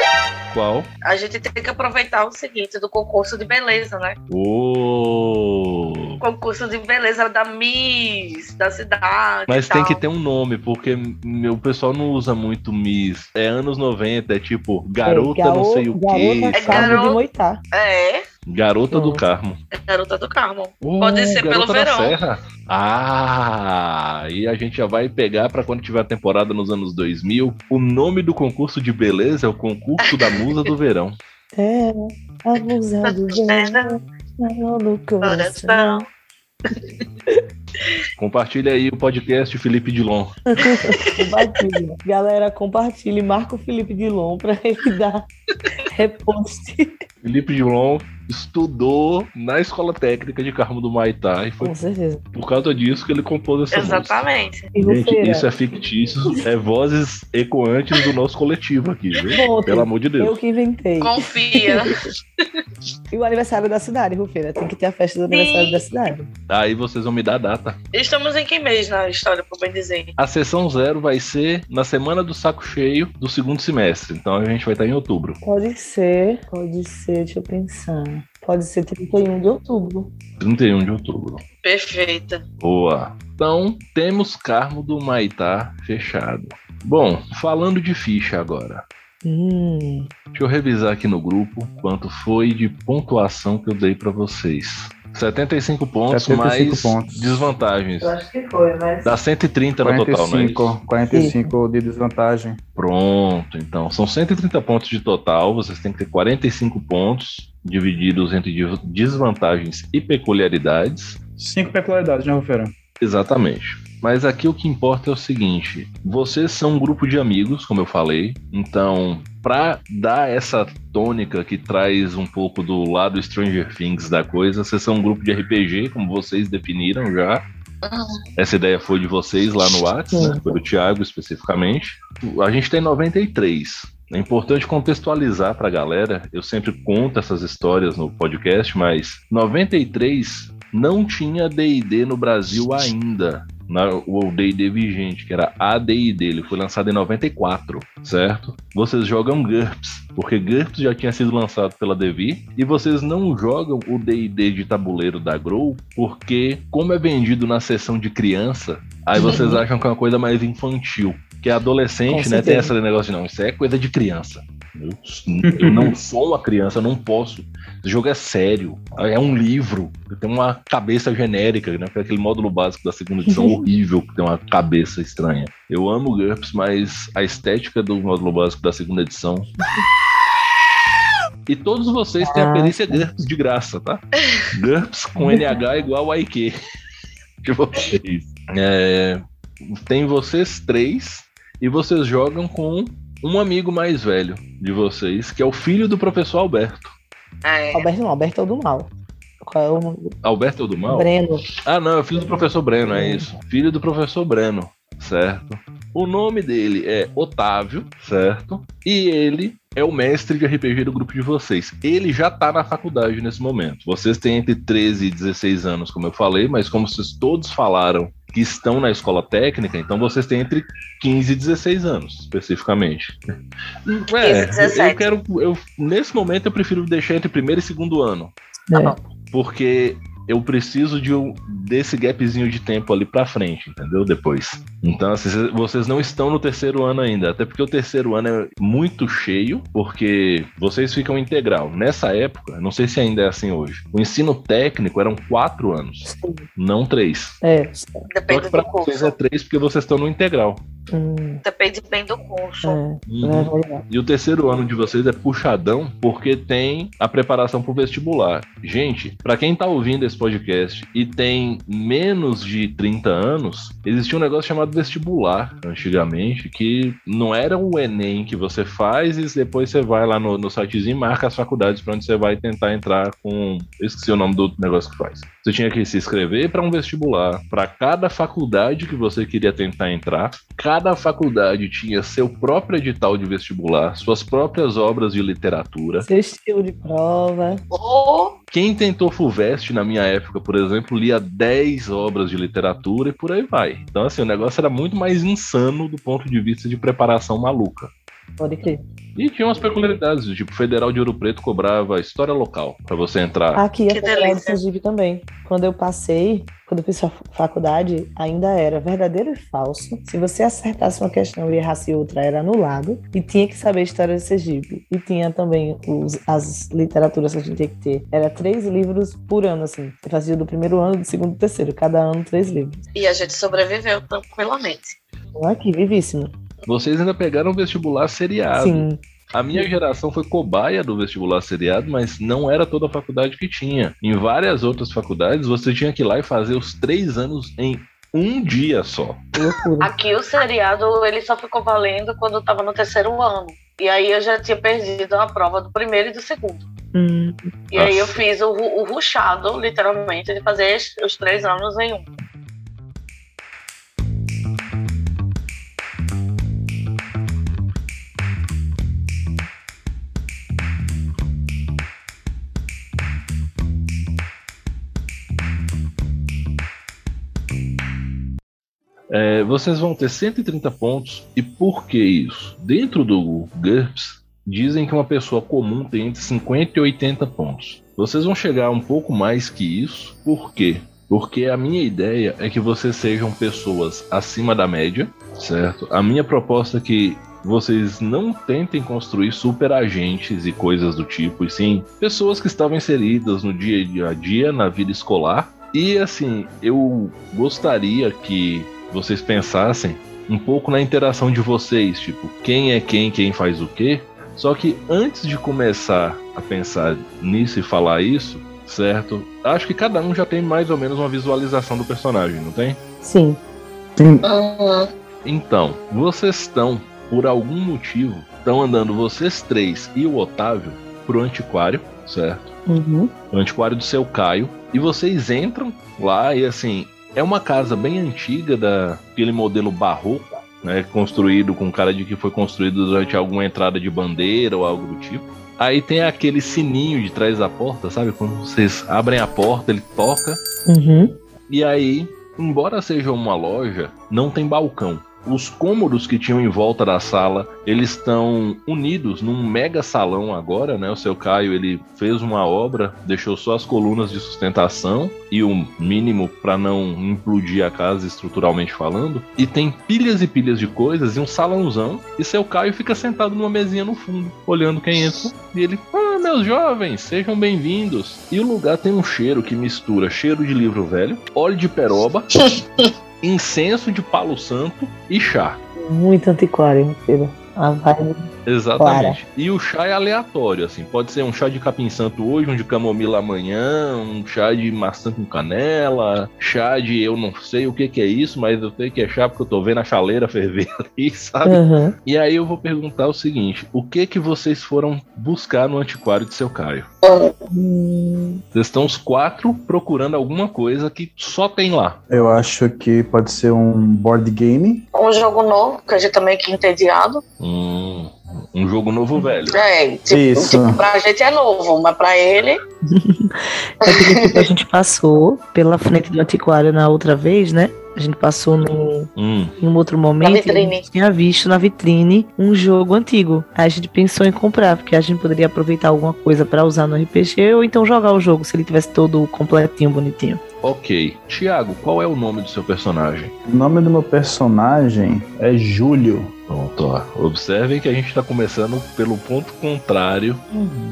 A: Qual?
B: A gente tem que aproveitar o seguinte do concurso de beleza, né?
A: O
B: Concurso de beleza da Miss, da cidade.
A: Mas
B: e
A: tem
B: tal.
A: que ter um nome, porque meu pessoal não usa muito Miss. É anos 90, é tipo garota
C: é,
A: não sei o
C: garota
A: quê.
B: É
C: Carmo
B: garota.
C: de Moitá.
B: É,
A: Garota do. Carmo.
B: garota do Carmo.
A: Oh,
B: Pode ser pelo
A: Garota da
B: verão.
A: Serra. Ah, e a gente já vai pegar pra quando tiver a temporada nos anos 2000. O nome do concurso de beleza é o concurso da musa do verão.
C: É, abusado verão, maior do coração.
B: Coração.
A: Compartilha aí o podcast Felipe Dilon.
C: Compartilha. Galera, compartilhe. Marca o Felipe Dilon pra ele dar repost.
A: Felipe Dilon estudou na escola técnica de Carmo do Maitá e foi
C: Com certeza.
A: por causa disso que ele compôs essa música.
B: Exatamente.
C: E
A: Gente,
C: Rufeira,
A: isso é fictício, é vozes ecoantes do nosso coletivo aqui, viu?
C: Ponto.
A: Pelo amor de
C: eu
A: Deus.
C: que inventei.
B: Confia.
C: E o aniversário da cidade, Rufeira. Tem que ter a festa do aniversário da cidade.
A: Aí vocês vão me dar a data.
B: Estamos em que mês na história, por bem dizer?
A: A sessão zero vai ser na semana do saco cheio do segundo semestre. Então a gente vai estar em outubro.
C: Pode ser, pode ser, deixa eu pensar. Pode ser 31 de outubro.
A: 31 de outubro.
B: Perfeita.
A: Boa. Então temos Carmo do Maitá fechado. Bom, falando de ficha agora.
C: Hum,
A: Deixa eu revisar aqui no grupo quanto foi de pontuação que eu dei pra vocês. 75 pontos
D: 75
A: mais
D: pontos.
A: desvantagens.
C: acho que foi, mas.
A: Dá 130 no total, é?
D: 45, 45 de desvantagem.
A: Pronto, então são 130 pontos de total, vocês têm que ter 45 pontos divididos entre desvantagens e peculiaridades.
D: Cinco peculiaridades, né, Rufeira?
A: Exatamente. Mas aqui o que importa é o seguinte: vocês são um grupo de amigos, como eu falei, então para dar essa tônica que traz um pouco do lado Stranger Things da coisa, vocês são um grupo de RPG, como vocês definiram já. Essa ideia foi de vocês lá no WhatsApp, né? Foi do Thiago especificamente. A gente tem 93. É importante contextualizar para a galera. Eu sempre conto essas histórias no podcast, mas 93 não tinha D&D no Brasil ainda. Na, o D&D vigente, que era AD&D, ele foi lançado em 94, certo? Vocês jogam GURPS, porque GURPS já tinha sido lançado pela Devi, e vocês não jogam o D&D de tabuleiro da Grow, porque como é vendido na seção de criança, aí vocês acham que é uma coisa mais infantil. Que é adolescente, né? Tem esse negócio de não, isso é coisa de criança. Eu, eu não sou uma criança, eu não posso. Esse jogo é sério, é um livro, tem uma cabeça genérica, né? Foi aquele módulo básico da segunda edição horrível, que tem uma cabeça estranha. Eu amo GURPS, mas a estética do módulo básico da segunda edição E todos vocês têm a
C: Ah,
A: perícia
C: tá.
A: GURPS de graça, tá? GURPS com NH igual a IQ de vocês. É, tem vocês três e vocês jogam com um amigo mais velho de vocês, que é o filho do professor Alberto.
B: É,
C: Alberto não, Alberto é o do mal. Qual é o nome? do-
A: Alberto é o do mal?
C: Breno.
A: Ah, não, é o filho do professor Breno, é isso. Filho do professor Breno, certo? O nome dele é Otávio, certo? E ele é o mestre de RPG do grupo de vocês. Ele já tá na faculdade nesse momento. Vocês têm entre 13 e 16 anos, como eu falei, mas como vocês todos falaram que estão na escola técnica, então vocês têm entre 15 e 16 anos, especificamente. É,
B: 17.
A: eu quero. Eu, nesse momento eu prefiro deixar entre primeiro e segundo ano
B: Tá
C: É.
B: bom.
A: porque eu preciso de um, desse gapzinho de tempo ali pra frente, entendeu? Depois. Então, assim, cê- vocês não estão no terceiro ano ainda, até porque o terceiro ano é muito cheio, porque vocês ficam integral. Nessa época, não sei se ainda é assim hoje, o ensino técnico eram quatro anos,
C: Sim.
A: não três.
C: É.
A: Só
B: Depende
A: que pra
B: do
A: vocês
B: curso.
A: é três porque vocês estão no integral.
C: Hum,
B: Depende bem do curso.
C: é.
A: Uhum.
C: É.
A: E o terceiro ano de vocês é puxadão porque tem a preparação pro vestibular. Gente, pra quem tá ouvindo esse podcast e tem menos de 30 anos, existia um negócio chamado vestibular antigamente, que não era o Enem que você faz e depois você vai lá no, no sitezinho e marca as faculdades pra onde você vai tentar entrar com. Eu esqueci o nome do negócio que faz. Você tinha que se inscrever para um vestibular. Para cada faculdade que você queria tentar entrar, cada faculdade tinha seu próprio edital de vestibular, suas próprias obras de literatura.
C: Seu estilo de prova.
B: Ou
A: Quem tentou FUVEST na minha época, por exemplo, lia 10 obras de literatura e por aí vai. Então, assim, o negócio era muito mais insano do ponto de vista de preparação maluca.
C: Pode crer.
A: E tinha umas peculiaridades, tipo, o Federal de Ouro Preto cobrava história local para você entrar.
C: Aqui a
B: Que
C: Federal do. Sergipe também. Quando eu passei, quando eu fiz a faculdade, ainda era verdadeiro e falso. Se você acertasse uma questão e errasse outra, era anulado. E tinha que saber a história de Sergipe. E tinha também os- as literaturas que a gente tinha que ter. Era três livros por ano, assim. Eu fazia do primeiro ano, do segundo e do terceiro. Cada ano, três livros.
B: e a gente sobreviveu tranquilamente.
C: Aqui, vivíssimo.
A: Vocês ainda pegaram o vestibular seriado.
C: Sim.
A: A minha geração foi cobaia do vestibular seriado, mas não era toda a faculdade que tinha. Em várias outras faculdades, você tinha que ir lá e fazer os três anos em um dia só.
B: Aqui o seriado ele só ficou valendo quando eu tava no terceiro ano. E aí eu já tinha perdido a prova do primeiro e do segundo.
C: Hum,
B: E aí eu
A: Nossa.
B: fiz o, o ruchado, literalmente, de fazer os três anos em um.
A: É, vocês vão ter 130 pontos. E por que isso? Dentro do GURPS, dizem que uma pessoa comum tem entre 50 e 80 pontos. Vocês vão chegar um pouco mais que isso. Por quê? Porque a minha ideia é que vocês sejam pessoas acima da média, certo? A minha proposta é que vocês não tentem construir super agentes e coisas do tipo, e sim pessoas que estavam inseridas no dia a dia, na vida escolar. E assim, eu gostaria que vocês pensassem um pouco na interação de vocês, tipo, quem é quem, quem faz o quê. Só que antes de começar a pensar nisso e falar isso, certo? Acho que cada um já tem mais ou menos uma visualização do personagem, não tem?
C: sim.
A: Então, vocês estão, por algum motivo, estão andando vocês três e o Otávio pro antiquário, certo?
C: Uhum.
A: o antiquário do seu Caio. E vocês entram lá e assim, é uma casa bem antiga daquele modelo barroco, né? Construído com cara de que foi construído durante alguma entrada de bandeira ou algo do tipo. Aí tem aquele sininho de trás da porta, sabe? Quando vocês abrem a porta, ele toca.
C: Uhum.
A: E aí, embora seja uma loja, não tem balcão. Os cômodos que tinham em volta da sala, eles estão unidos num mega salão agora, né? O seu Caio, ele fez uma obra, deixou só as colunas de sustentação e o mínimo para não implodir a casa estruturalmente falando. E tem pilhas e pilhas de coisas e um salãozão. E seu Caio fica sentado numa mesinha no fundo, olhando quem entra. E ele, ah, meus jovens, sejam bem-vindos. E o lugar tem um cheiro que mistura cheiro de livro velho, óleo de peroba, incenso de palo santo e chá.
C: Muito antiquário, filho. A vibe.
A: Exatamente. E o chá é aleatório, assim. Pode ser um chá de capim santo hoje, um de camomila amanhã, um chá de maçã com canela, chá de eu não sei o que, que é isso, mas eu sei que é chá porque eu tô vendo a chaleira ferver ali, sabe?
C: Uhum.
A: E aí eu vou perguntar o seguinte: o que que vocês foram buscar no antiquário de seu Caio?
C: Hum,
A: Vocês estão os quatro procurando alguma coisa que só tem lá.
D: Eu acho que pode ser um board game.
B: Um jogo novo, que a gente tá meio que entediado.
A: Hum, um jogo novo velho.
B: É, tipo,
D: Isso.
B: tipo, pra gente é novo, mas pra ele.
C: É porque tipo, a gente passou pela frente do antiquário na outra vez, né? A gente passou num,
A: Hum,
C: em um outro momento e a
B: vitrine.
C: gente tinha visto na vitrine um jogo antigo. Aí a gente pensou em comprar, porque a gente poderia aproveitar alguma coisa pra usar no RPG ou então jogar o jogo se ele tivesse todo completinho, bonitinho.
A: Ok. Tiago, qual é o nome do seu personagem?
D: O nome do meu personagem é Júlio.
A: Pronto, ó. Observem que a gente tá começando pelo ponto contrário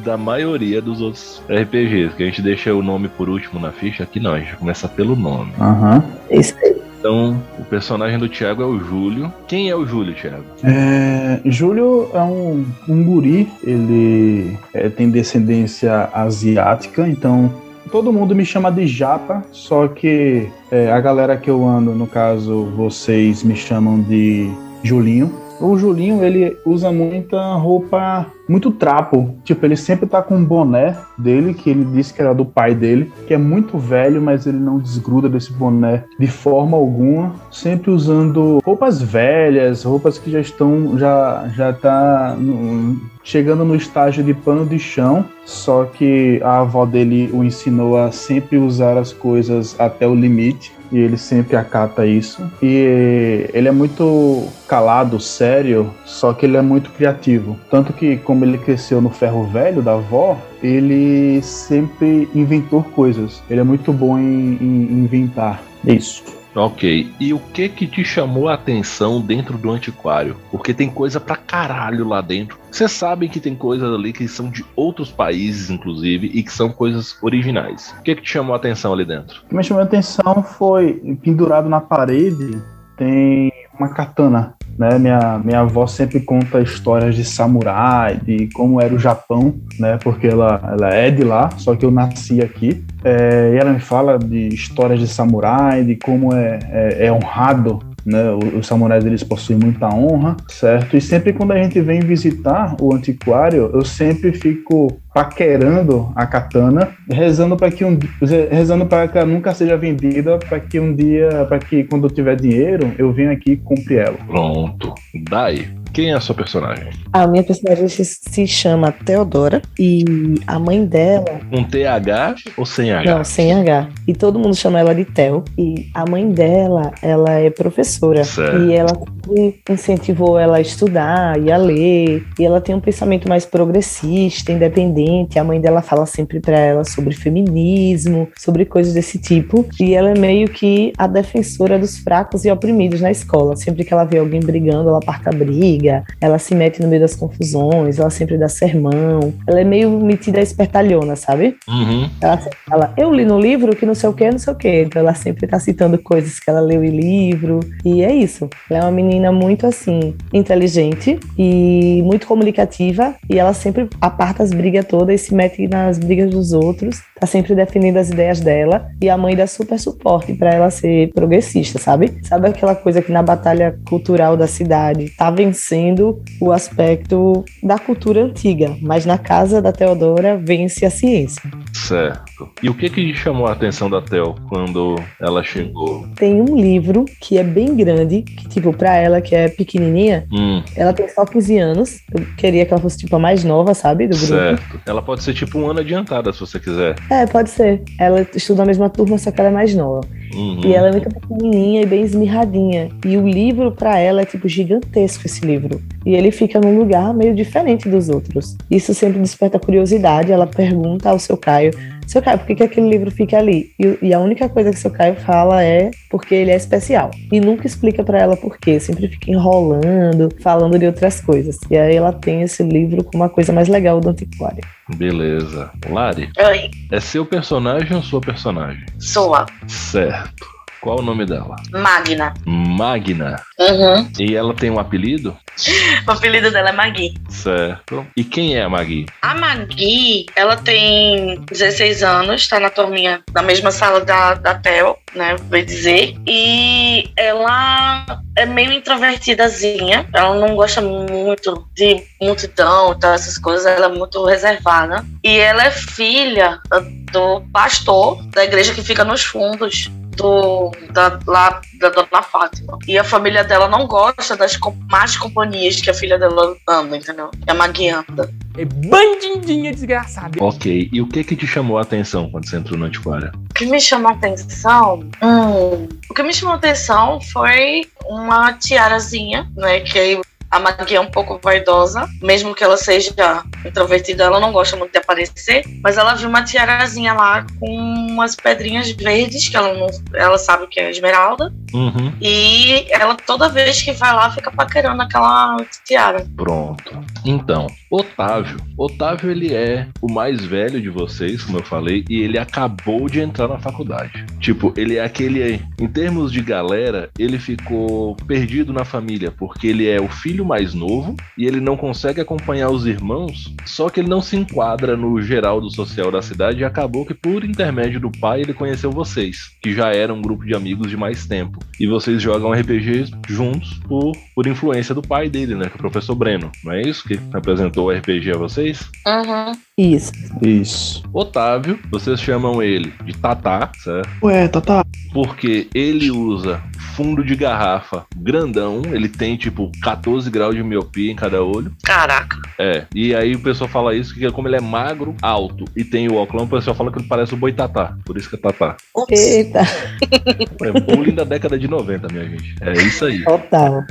A: da maioria dos outros RPGs, que a gente deixa o nome por último na ficha. Aqui não, a gente começa pelo nome.
D: Aham.
C: Isso aí.
A: Então, o personagem do Thiago é o Júlio. Quem é o Júlio, Thiago?
D: É, Júlio é um, um guri, ele é, tem descendência asiática, então todo mundo me chama de Japa, só que é, a galera que eu ando, no caso vocês me chamam de Julinho. O Julinho, ele usa muita roupa, muito trapo. Tipo, ele sempre tá com um boné dele, que ele disse que era do pai dele, que é muito velho, mas ele não desgruda desse boné de forma alguma. Sempre usando roupas velhas, roupas que já estão, já, já tá no- chegando no estágio de pano de chão. Só que a avó dele o ensinou a sempre usar as coisas até o limite e ele sempre acata isso. E ele é muito calado, sério, só que ele é muito criativo. Tanto que, como ele cresceu no ferro velho da avó, ele sempre inventou coisas. Ele é muito bom em, em inventar. Isso.
A: Ok. E o que que te chamou a atenção dentro do antiquário? Porque tem coisa pra caralho lá dentro. Vocês sabem que tem coisas ali que são de outros países, inclusive, e que são coisas originais. O que que te chamou a atenção ali dentro?
D: O que me chamou a atenção foi pendurado na parede tem uma katana. Né? Minha, minha avó sempre conta histórias de samurai, de como era o Japão, né? Porque ela, ela é de lá, só que eu nasci aqui. É, e ela me fala de histórias de samurai, de como é, é, é honrado né? Os samurais eles possuem muita honra, certo? E sempre quando a gente vem visitar o antiquário, eu sempre fico paquerando a katana, rezando para que um rezando para que ela nunca seja vendida, para que um dia, para que quando eu tiver dinheiro, eu venha aqui e compre ela.
A: Pronto. Dai, quem é a sua personagem?
C: A minha personagem se- chama Teodora e a mãe dela
A: Com TH ou sem H?
C: Não, sem H. E todo mundo chama ela de Tel. E a mãe dela, ela é professora.
A: Certo.
C: E ela incentivou ela a estudar e a ler. E ela tem um pensamento mais progressista, independente. A mãe dela fala sempre pra ela sobre feminismo, sobre coisas desse tipo. E ela é meio que a defensora dos fracos e oprimidos na escola. Sempre que ela vê alguém brigando, ela parta a briga. Ela se mete no meio das confusões. Ela sempre dá sermão. Ela é meio metida espertalhona, sabe?
A: Uhum.
C: Ela sempre fala, eu li no livro que não sei o que, não sei o que. Então ela sempre tá citando coisas que ela leu em livro. E é isso. Ela é uma menina muito assim, inteligente e muito comunicativa. E ela sempre aparta as brigas todas e se mete nas brigas dos outros. Tá sempre defendendo as ideias dela. E a mãe dá super suporte pra ela ser progressista, sabe? Sabe aquela coisa que na batalha cultural da cidade tá vencendo o aspecto da cultura antiga. Mas na casa da Teodora vence a ciência.
A: Certo. E o que que chamou a atenção da Tel quando ela chegou?
C: tem um livro que é bem grande, que, tipo, pra ela que é pequenininha,
A: Hum,
C: ela tem só 15 anos. Eu queria que ela fosse, tipo, a mais nova, sabe? Do grupo.
A: certo. Ela pode ser tipo um ano adiantada, se você quiser.
C: É, pode ser. Ela estuda na mesma turma, só que ela é mais nova.
A: Uhum.
C: E ela é muito pequenininha e bem esmirradinha. E o livro, pra ela, é, tipo, gigantesco esse livro. E ele fica num lugar meio diferente dos outros. Isso sempre desperta curiosidade. Ela pergunta ao seu Caio: Seu Caio, por que, que aquele livro fica ali? E, e a única coisa que seu Caio fala é porque ele é especial. E nunca explica pra ela por quê. Sempre fica enrolando, falando de outras coisas. E aí ela tem esse livro como uma coisa mais legal do antiquário.
A: Beleza. Lari,
B: Oi,
A: é seu personagem ou sua personagem?
B: sua.
A: Certo. Qual o nome dela?
B: Magna.
A: Magna.
B: Uhum.
A: E ela tem um apelido?
B: O apelido dela é Magui.
A: Certo. E quem é a Magui?
B: A Magui, ela tem 16 anos, tá na turminha, na mesma sala da, da Theo, né, vai dizer. E ela é meio introvertidazinha, ela não gosta muito de multidão tal, essas coisas, ela é muito reservada. E ela é filha do pastor da igreja que fica nos fundos do, da, lá da Dona Fátima. E a família dela não gosta das com- más companhias que a filha dela anda, entendeu? É uma guianda.
E: É bandidinha desgraçada.
A: Ok. E o que que te chamou a atenção quando você entrou no antiquário?
B: O que me chamou a atenção? Hum, o que me chamou a atenção foi uma tiarazinha, né? Que aí a Magui é um pouco vaidosa, mesmo que ela seja introvertida, ela não gosta muito de aparecer, mas ela viu uma tiarazinha lá com umas pedrinhas verdes, que ela não. Ela sabe que é esmeralda.
A: Uhum.
B: E ela toda vez que vai lá fica paquerando aquela tiara.
A: Pronto. Então, Otávio. Otávio, ele é o mais velho de vocês, como eu falei, e ele acabou de entrar na faculdade. Tipo, ele é aquele. Em termos de galera, ele ficou perdido na família, porque ele é o filho mais novo e ele não consegue acompanhar os irmãos, só que ele não se enquadra no geral do social da cidade e acabou que, por intermédio do pai, ele conheceu vocês, que já eram um grupo de amigos de mais tempo. E vocês jogam RPG juntos por, por influência do pai dele, né? Que é o professor Breno. Não é isso que apresentou o RPG a vocês?
B: Uhum.
C: Isso.
D: Isso.
A: Otávio, vocês chamam ele de Tatá, certo?
D: Ué, Tata.
A: Porque ele usa fundo de garrafa grandão, ele tem tipo 14 graus de miopia em cada olho.
B: Caraca.
A: É, e aí o pessoal fala isso, que como ele é magro, alto e tem o óculos, o pessoal fala que ele parece o boitatá, por isso que é tatá.
C: Eita,
A: É bullying da década de 90, minha gente. É isso aí.
C: total.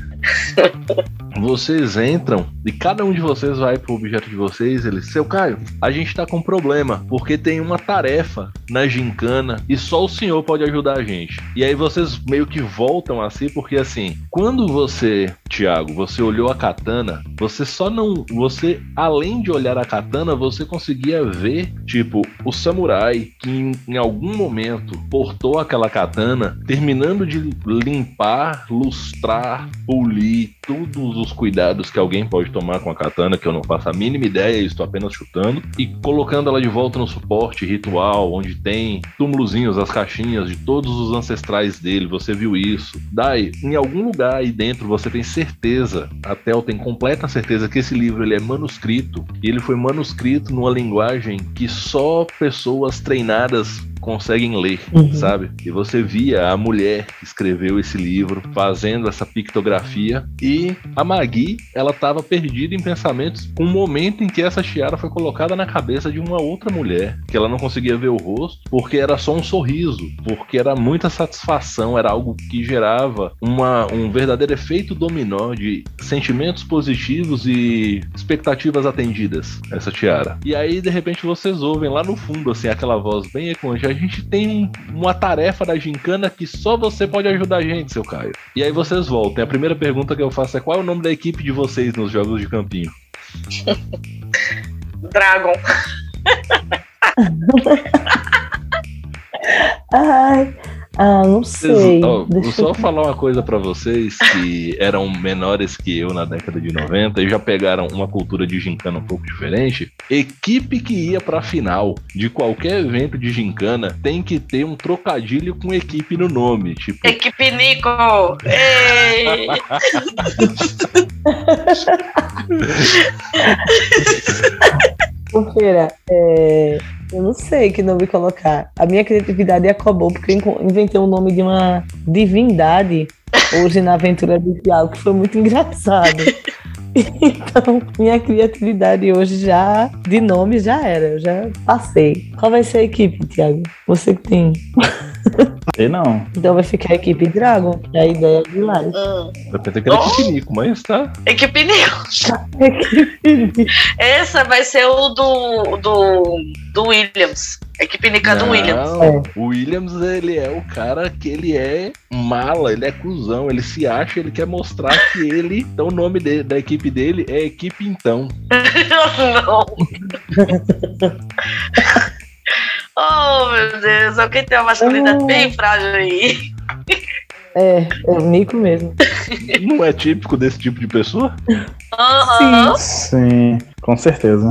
A: Vocês entram e cada um de vocês vai pro objeto de vocês. Ele, seu Caio, a gente tá com um problema porque tem uma tarefa na gincana e só o senhor pode ajudar a gente. E aí vocês meio que voltam assim, porque assim, quando você, Thiago, você olhou a katana, você só não. Você, além de olhar a katana, você conseguia ver, tipo, o samurai que em, em algum momento portou aquela katana, terminando de limpar, lustrar, polir todos os cuidados que alguém pode tomar com a katana, que eu não faço a mínima ideia, estou apenas chutando, e colocando ela de volta no suporte ritual, onde tem túmulozinhos, as caixinhas de todos os ancestrais dele. Você viu isso? Dai, em algum lugar aí dentro você tem certeza, a Tel tem completa certeza que esse livro ele é manuscrito e ele foi manuscrito numa linguagem que só pessoas treinadas conseguem ler,
C: Uhum.
A: sabe? E você via a mulher que escreveu esse livro fazendo essa pictografia e a Magui, ela estava perdida em pensamentos com o momento em que essa tiara foi colocada na cabeça de uma outra mulher, que ela não conseguia ver o rosto, porque era só um sorriso, porque era muita satisfação, era algo que gerava uma, um verdadeiro efeito dominó de sentimentos positivos e expectativas atendidas, essa tiara. E aí, de repente, vocês ouvem lá no fundo, assim, aquela voz bem ecoante, a gente tem uma tarefa da gincana que só você pode ajudar a gente, seu Caio. E aí vocês voltam. A primeira pergunta que eu faço é qual é o nome da equipe de vocês nos jogos de campinho?
B: Dragon.
C: Ai, ah, não sei.
A: Vocês- ó, vou só
C: eu...
A: falar uma coisa pra vocês que eram menores que eu na década de 90 e já pegaram uma cultura de gincana um pouco diferente. Equipe que ia pra final de qualquer evento de gincana tem que ter um trocadilho com equipe no nome. Tipo,
B: Equipe Nico! Ei!
C: Ô, Feira, é, eu não sei que nome colocar. A minha criatividade acabou porque eu inventei o nome de uma divindade hoje na aventura do Tiago, que foi muito engraçado. Então, minha criatividade hoje já, de nome, já era, eu já passei. Qual vai ser a equipe, Tiago? Você que tem.
D: Sei não.
C: Então vai ficar a equipe Dragon, que é a ideia de Lari.
B: Hum,
A: eu pensei que era equipe Nico, mas tá.
B: Equipe Nico.
C: Equipe
B: Essa vai ser o do, do, do Williams. Equipe Nico é do Williams.
C: É.
A: O Williams, ele é o cara que ele é mala, ele é cuzão, ele se acha, ele quer mostrar que ele. Então o nome de- da equipe dele é Equipe Então.
B: Não. oh, meu Deus. Alguém tem uma masculinidade bem frágil aí.
C: É, é o Nico mesmo.
A: Não é típico desse tipo de pessoa?
B: Aham.
D: Sim, com certeza.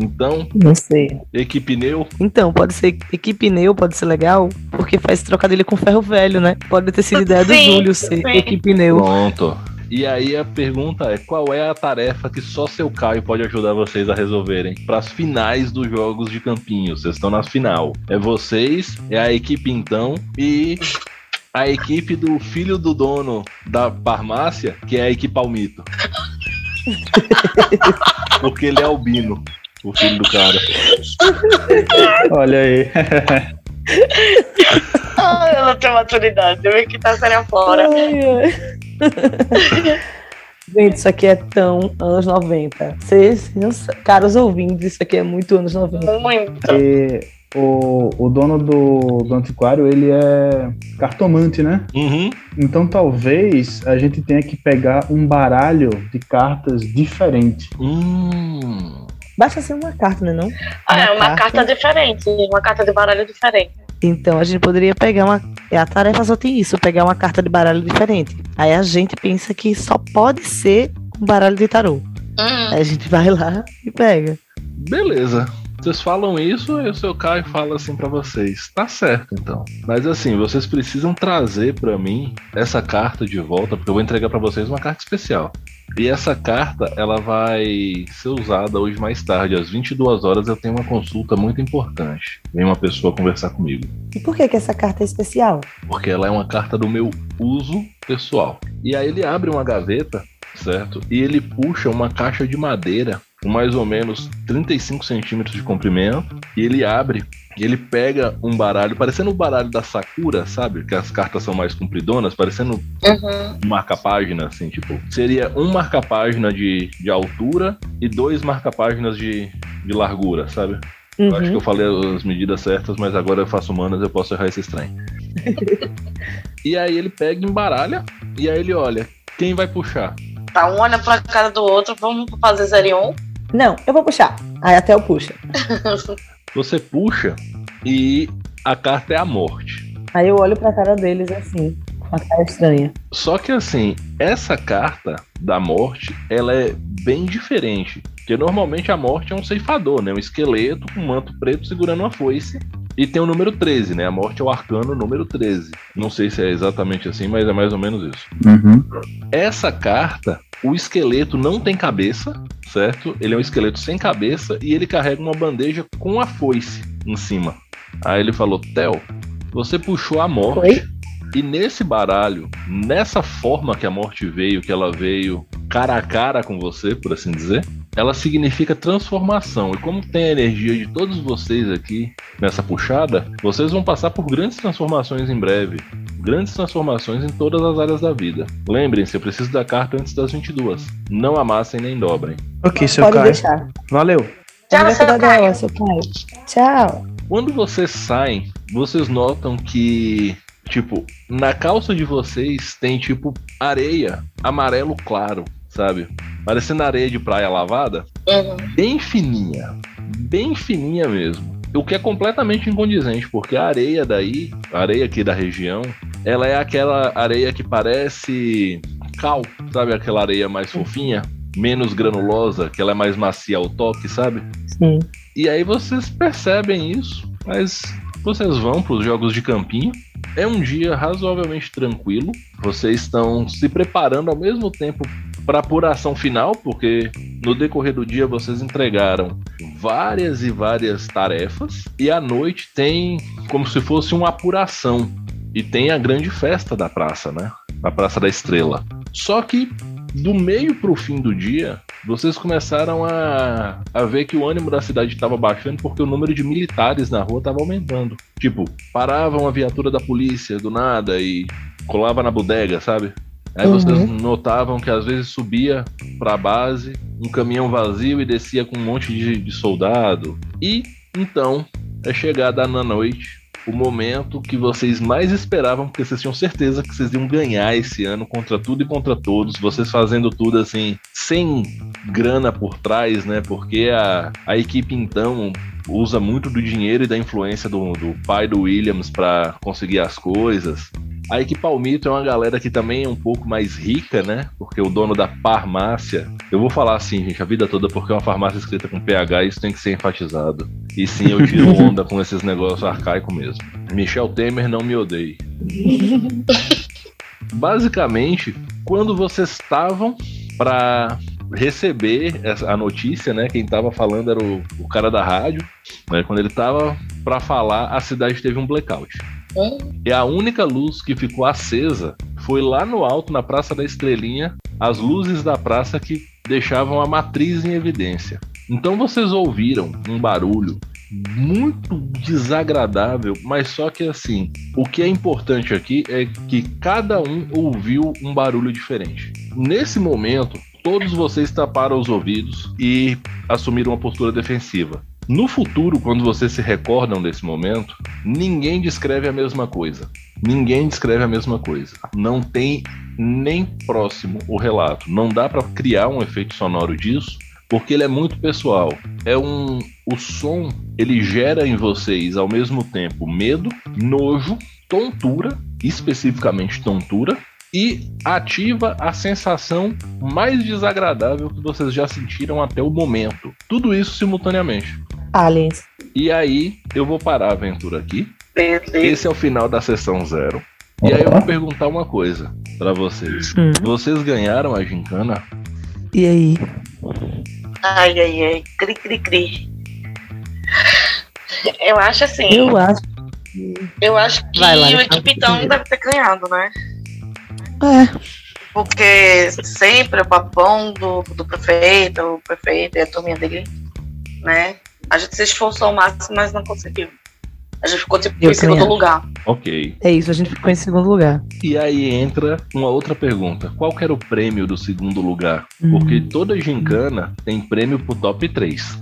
A: Então,
C: Não sei.
A: equipe Neu,
C: Então, pode ser equipe Neu, pode ser legal, porque faz trocadilho com ferro velho, né? Pode ter sido ideia do
B: Sim,
C: Júlio ser
B: sim.
C: equipe Neu.
A: pronto. E aí a pergunta é: qual é a tarefa que só seu Caio pode ajudar vocês a resolverem para as finais dos jogos de campinho? Vocês estão na final. É vocês, é a equipe então e a equipe do filho do dono da farmácia, que é a equipe Palmito. Porque ele é albino, o filho do cara.
D: Olha aí.
B: Ai, eu não tenho maturidade. Eu vi que tá séria fora.
C: Ai, ai. Gente, isso aqui é tão anos 90. Vocês, caros ouvintes, isso aqui é muito anos 90.
B: Muito.
D: E o, o dono do, do antiquário, ele é cartomante, né?
A: Uhum.
D: Então talvez a gente tenha que pegar um baralho de cartas diferente.
A: Hum.
C: Basta ser uma carta, né? Não?
B: Ah, é
C: Uma
B: uma
C: carta.
B: carta diferente. Uma carta de baralho diferente.
C: Então a gente poderia pegar uma. é, A tarefa só tem isso, pegar uma carta de baralho diferente. Aí a gente pensa que só pode ser um baralho de tarô.
B: Hum.
C: Aí a gente vai lá e pega.
A: Beleza. Vocês falam isso e o seu Caio fala assim pra vocês. Tá certo, então. Mas assim, vocês precisam trazer pra mim essa carta de volta, porque eu vou entregar pra vocês uma carta especial. E essa carta, ela vai ser usada hoje mais tarde, às 22 horas eu tenho uma consulta muito importante. Vem uma pessoa conversar comigo,
C: E por que, que essa carta é especial?
A: porque ela é uma carta do meu uso pessoal. E aí ele abre uma gaveta, certo? E ele puxa uma caixa de madeira com mais ou menos 35 centímetros de comprimento. E ele abre e ele pega um baralho, parecendo o baralho da Sakura, sabe? Que as cartas são mais compridonas, parecendo
B: Uhum.
A: um marca-página, assim, tipo. Seria um marca-página de, de altura e dois marca-páginas de, de largura, sabe? Eu acho que
C: Uhum.
A: eu falei as medidas certas, mas agora eu faço humanas, eu posso errar esse trem. e aí ele pega e embaralha, e aí ele olha, quem vai puxar?
B: Tá, um olha pra cara do outro. Vamos fazer zero e um.
C: Não, eu vou puxar. Aí até eu puxo.
A: Você puxa e a carta é a morte.
C: Aí eu olho pra cara deles assim, com a cara estranha.
A: Só que assim, essa carta da morte, ela é bem diferente. Porque normalmente a morte é um ceifador, né? Um esqueleto com um manto preto segurando uma foice. E tem o número 13, né? A morte é o arcano número 13. Não sei se é exatamente assim, mas é mais ou menos isso.
D: Uhum.
A: Essa carta, o esqueleto não tem cabeça, certo? Ele é um esqueleto sem cabeça e ele carrega uma bandeja com a foice em cima. Aí ele falou: Theo, você puxou a morte.
C: Oi?
A: E nesse baralho, nessa forma que a morte veio, que ela veio cara a cara com você, por assim dizer, ela significa transformação. E como tem a energia de todos vocês aqui nessa puxada, vocês vão passar por grandes transformações em breve. Grandes transformações em todas as áreas da vida. Lembrem-se, eu preciso da carta antes das 22. Não amassem nem dobrem.
D: Ok, seu
C: Pode
D: Caio.
C: deixar.
D: Valeu.
B: Tchau,
C: Vai
B: seu Caio.
C: dela, seu pai. Tchau.
A: Quando vocês saem, vocês notam que, tipo, na calça de vocês tem, tipo, areia amarelo claro, sabe? Parecendo areia de praia lavada.
B: Uhum.
A: Bem fininha. Bem fininha mesmo. O que é completamente incondizente, porque a areia daí, a areia aqui da região, ela é aquela areia que parece cal, sabe? Aquela areia mais fofinha, menos granulosa, que ela é mais macia ao toque, sabe?
C: Sim.
A: E aí vocês percebem isso, mas vocês vão para os jogos de campinho. É um dia razoavelmente tranquilo. Vocês estão se preparando ao mesmo tempo para apuração final, porque no decorrer do dia vocês entregaram várias e várias tarefas e à noite tem como se fosse uma apuração e tem a grande festa da praça, né? Na Praça da Estrela. Só que do meio para o fim do dia, vocês começaram a, a ver que o ânimo da cidade estava baixando porque o número de militares na rua estava aumentando. Tipo, parava uma viatura da polícia do nada e colava na bodega, sabe? Aí
C: Uhum.
A: vocês notavam que às vezes subia pra base um caminhão vazio e descia com um monte de, de soldado. E então é chegada na noite o momento que vocês mais esperavam, porque vocês tinham certeza que vocês iam ganhar esse ano contra tudo e contra todos, vocês fazendo tudo assim, sem grana por trás, né? Porque a, a equipe então usa muito do dinheiro e da influência do, do pai do Williams para conseguir as coisas. Aí que Palmito é uma galera que também é um pouco mais rica, né? Porque o dono da farmácia, eu vou falar assim, gente, a vida toda, porque é uma farmácia escrita com PH, isso tem que ser enfatizado. E sim, eu tiro onda com esses negócios arcaicos mesmo. Michel Temer não me odeie. Basicamente, quando vocês estavam para receber a notícia, né? Quem tava falando era o, o cara da rádio, né? Quando ele tava para falar, a cidade teve um blackout.
B: Hum?
A: E a única luz que ficou acesa foi lá no alto, na Praça da Estrelinha, as luzes da praça que deixavam a matriz em evidência. Então vocês ouviram um barulho muito desagradável, mas só que assim, o que é importante aqui é que cada um ouviu um barulho diferente. Nesse momento, todos vocês taparam os ouvidos e assumiram uma postura defensiva. No futuro, quando vocês se recordam desse momento, ninguém descreve a mesma coisa. Ninguém descreve a mesma coisa. Não tem nem próximo o relato. Não dá para criar um efeito sonoro disso, porque ele é muito pessoal. É um o som, ele gera em vocês ao mesmo tempo medo, nojo, tontura, especificamente tontura, e ativa a sensação mais desagradável que vocês já sentiram até o momento. Tudo isso simultaneamente.
C: Aliens.
A: E aí, eu vou parar a aventura aqui.
B: Beleza.
A: Esse é o final da sessão zero. E aí eu vou perguntar uma coisa pra vocês.
C: Hum.
A: Vocês ganharam a gincana?
C: E aí?
B: Ai, ai, ai. Cri, cri, cri. Eu acho assim.
C: Eu acho.
B: Eu acho que
C: Vai lá,
B: o Equipitão deve ter ganhado, né?
C: É.
B: Porque sempre o papão do, do prefeito, o prefeito e a turminha dele, né? A gente se esforçou ao máximo, mas não conseguiu. A gente ficou tipo
C: Eu
B: em segundo
C: também
B: lugar.
A: Ok.
C: É isso, a gente ficou em segundo lugar.
A: E aí entra uma outra pergunta. Qual que era o prêmio do segundo lugar? Porque
C: Hum.
A: toda gincana tem prêmio pro top 3.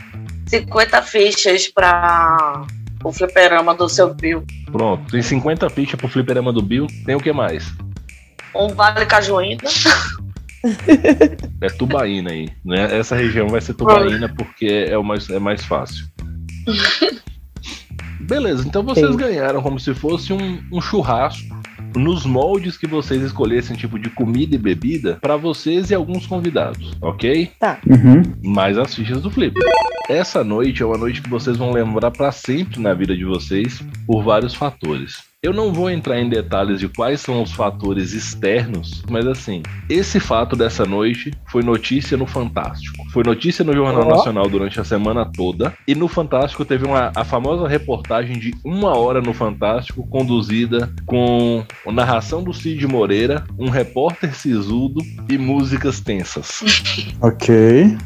B: 50 fichas pra o fliperama do seu Bill.
A: Pronto, tem 50 fichas pro fliperama do Bill. Tem o que mais?
B: Um vale cajuína.
A: É Tubaína aí. Né? Essa região vai ser Tubaína porque é, o mais, é mais fácil. Beleza, então vocês
C: Sim.
A: ganharam como se fosse um, um churrasco nos moldes que vocês escolhessem, tipo de comida e bebida, pra vocês e alguns convidados, ok?
D: Uhum.
A: Mais as fichas do Flip. Essa noite é uma noite que vocês vão lembrar pra sempre na vida de vocês por vários fatores. Eu não vou entrar em detalhes de quais são os fatores externos, mas assim, esse fato dessa noite foi notícia no Fantástico. Foi notícia no Jornal
C: Ó.
A: Nacional durante a semana toda. E no Fantástico teve uma, a famosa reportagem de uma hora no Fantástico, conduzida com a narração do Cid Moreira, um repórter sisudo e músicas tensas.
D: Ok.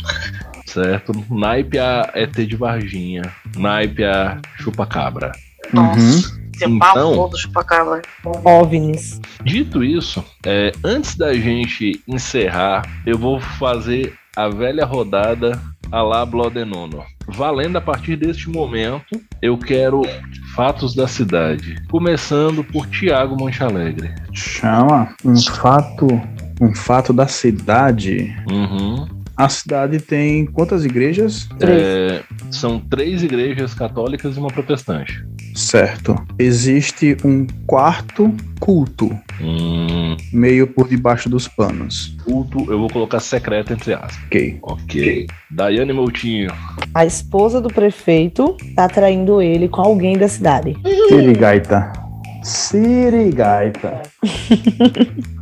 A: Certo? Naipe a ET de Varginha. Naipe a chupa-cabra.
B: Nossa,
A: Então-
B: chupacabra.
C: OVNIs.
A: Dito isso, é, antes da gente encerrar, eu vou fazer a velha rodada a la Blodenono. Valendo a partir deste momento, eu quero fatos da cidade. Começando por Tiago Monchalegre.
D: Chama um fato, um fato da cidade.
A: Uhum.
D: A cidade tem quantas igrejas?
A: É, são três igrejas católicas e uma protestante.
D: Certo. Existe um quarto culto,
A: Hum,
D: meio por debaixo dos panos.
A: culto, eu vou colocar secreto entre aspas.
D: Ok.
A: Ok. Daiane Moutinho.
C: A esposa do prefeito tá traindo ele com alguém da cidade.
D: Sirigaita. Sirigaita.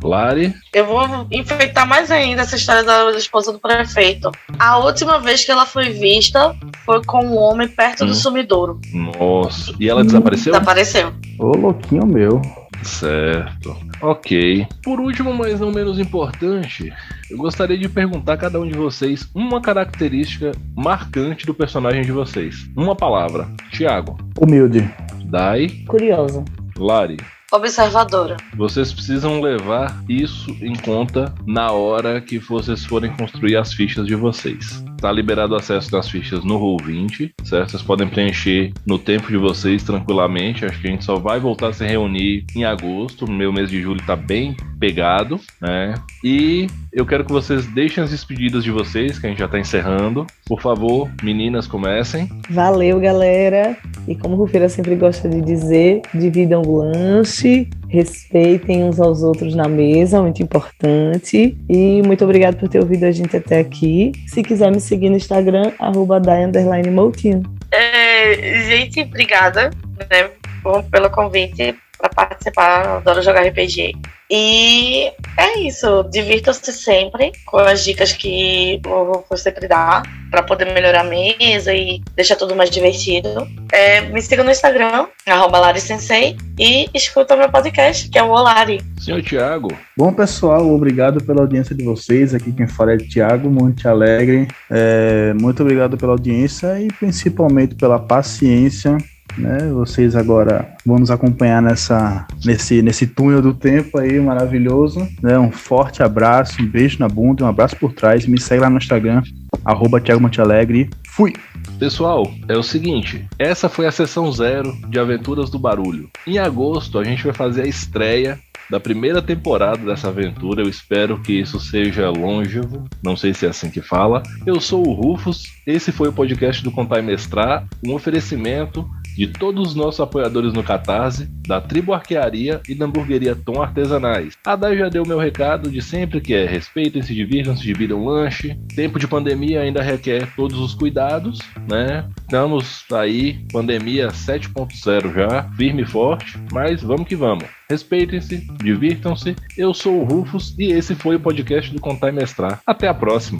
A: Lari.
B: Eu vou enfeitar mais ainda essa história da esposa do prefeito. A última vez que ela foi vista foi com um homem perto
A: Hum.
B: do sumidouro.
A: Nossa. E ela desapareceu?
B: Desapareceu.
D: Ô, louquinho meu.
A: Certo. Ok. Por último, mas não menos importante, eu gostaria de perguntar a cada um de vocês uma característica marcante do personagem de vocês. Uma palavra. Tiago.
D: Humilde.
A: Dai.
C: Curiosa.
A: Lari.
B: Observadora.
A: Vocês precisam levar isso em conta na hora que vocês forem construir as fichas de vocês. Tá liberado o acesso das fichas no Roll20, certo? Vocês podem preencher no tempo de vocês tranquilamente. Acho que a gente só vai voltar a se reunir em agosto. O meu mês de julho tá bem pegado, né? E eu quero que vocês deixem as despedidas de vocês, que a gente já tá encerrando. Por favor, meninas, comecem.
C: Valeu, galera. E como Rufeira sempre gosta de dizer, dividam o lanche respeitem uns aos outros na mesa, muito importante. E muito obrigado por ter ouvido a gente até aqui. Se quiser me seguir no Instagram, arroba
B: É, gente, obrigada né, pelo convite para participar. Adoro jogar RPG. E é isso. Divirtam-se sempre com as dicas que eu vou sempre dar para poder melhorar a mesa e deixar tudo mais divertido. É, me siga no Instagram, LariSensei, e escuta meu podcast, que é o Olari.
A: Senhor Tiago.
D: Bom, pessoal, obrigado pela audiência de vocês. Aqui quem fala é Tiago Monte Alegre. É, muito obrigado pela audiência e principalmente pela paciência né? Vocês agora vão nos acompanhar nessa, nesse, nesse túnel do tempo aí maravilhoso. Né? Um forte abraço, um beijo na bunda, um abraço por trás. Me segue lá no Instagram, arroba Thiago. Fui!
A: Pessoal, é o seguinte, essa foi a sessão zero de Aventuras do Barulho. Em agosto a gente vai fazer a estreia da primeira temporada dessa aventura. Eu espero que isso seja longevo, não sei se é assim que fala. Eu sou o Rufus, esse foi o podcast do Contar e Mestrar, um oferecimento de todos os nossos apoiadores no Catarse, da Tribo Arquearia e da Hamburgueria Tom Artesanais. A Dai já deu meu recado de sempre que é respeitem, se divirtam, se dividam lanche. Tempo de pandemia ainda requer todos os cuidados, né? Estamos aí, pandemia 7.0 já, firme e forte, mas vamos que vamos. Respeitem-se, divirtam-se. Eu sou o Rufus e esse foi o podcast do Contar e Mestrar. Até a próxima!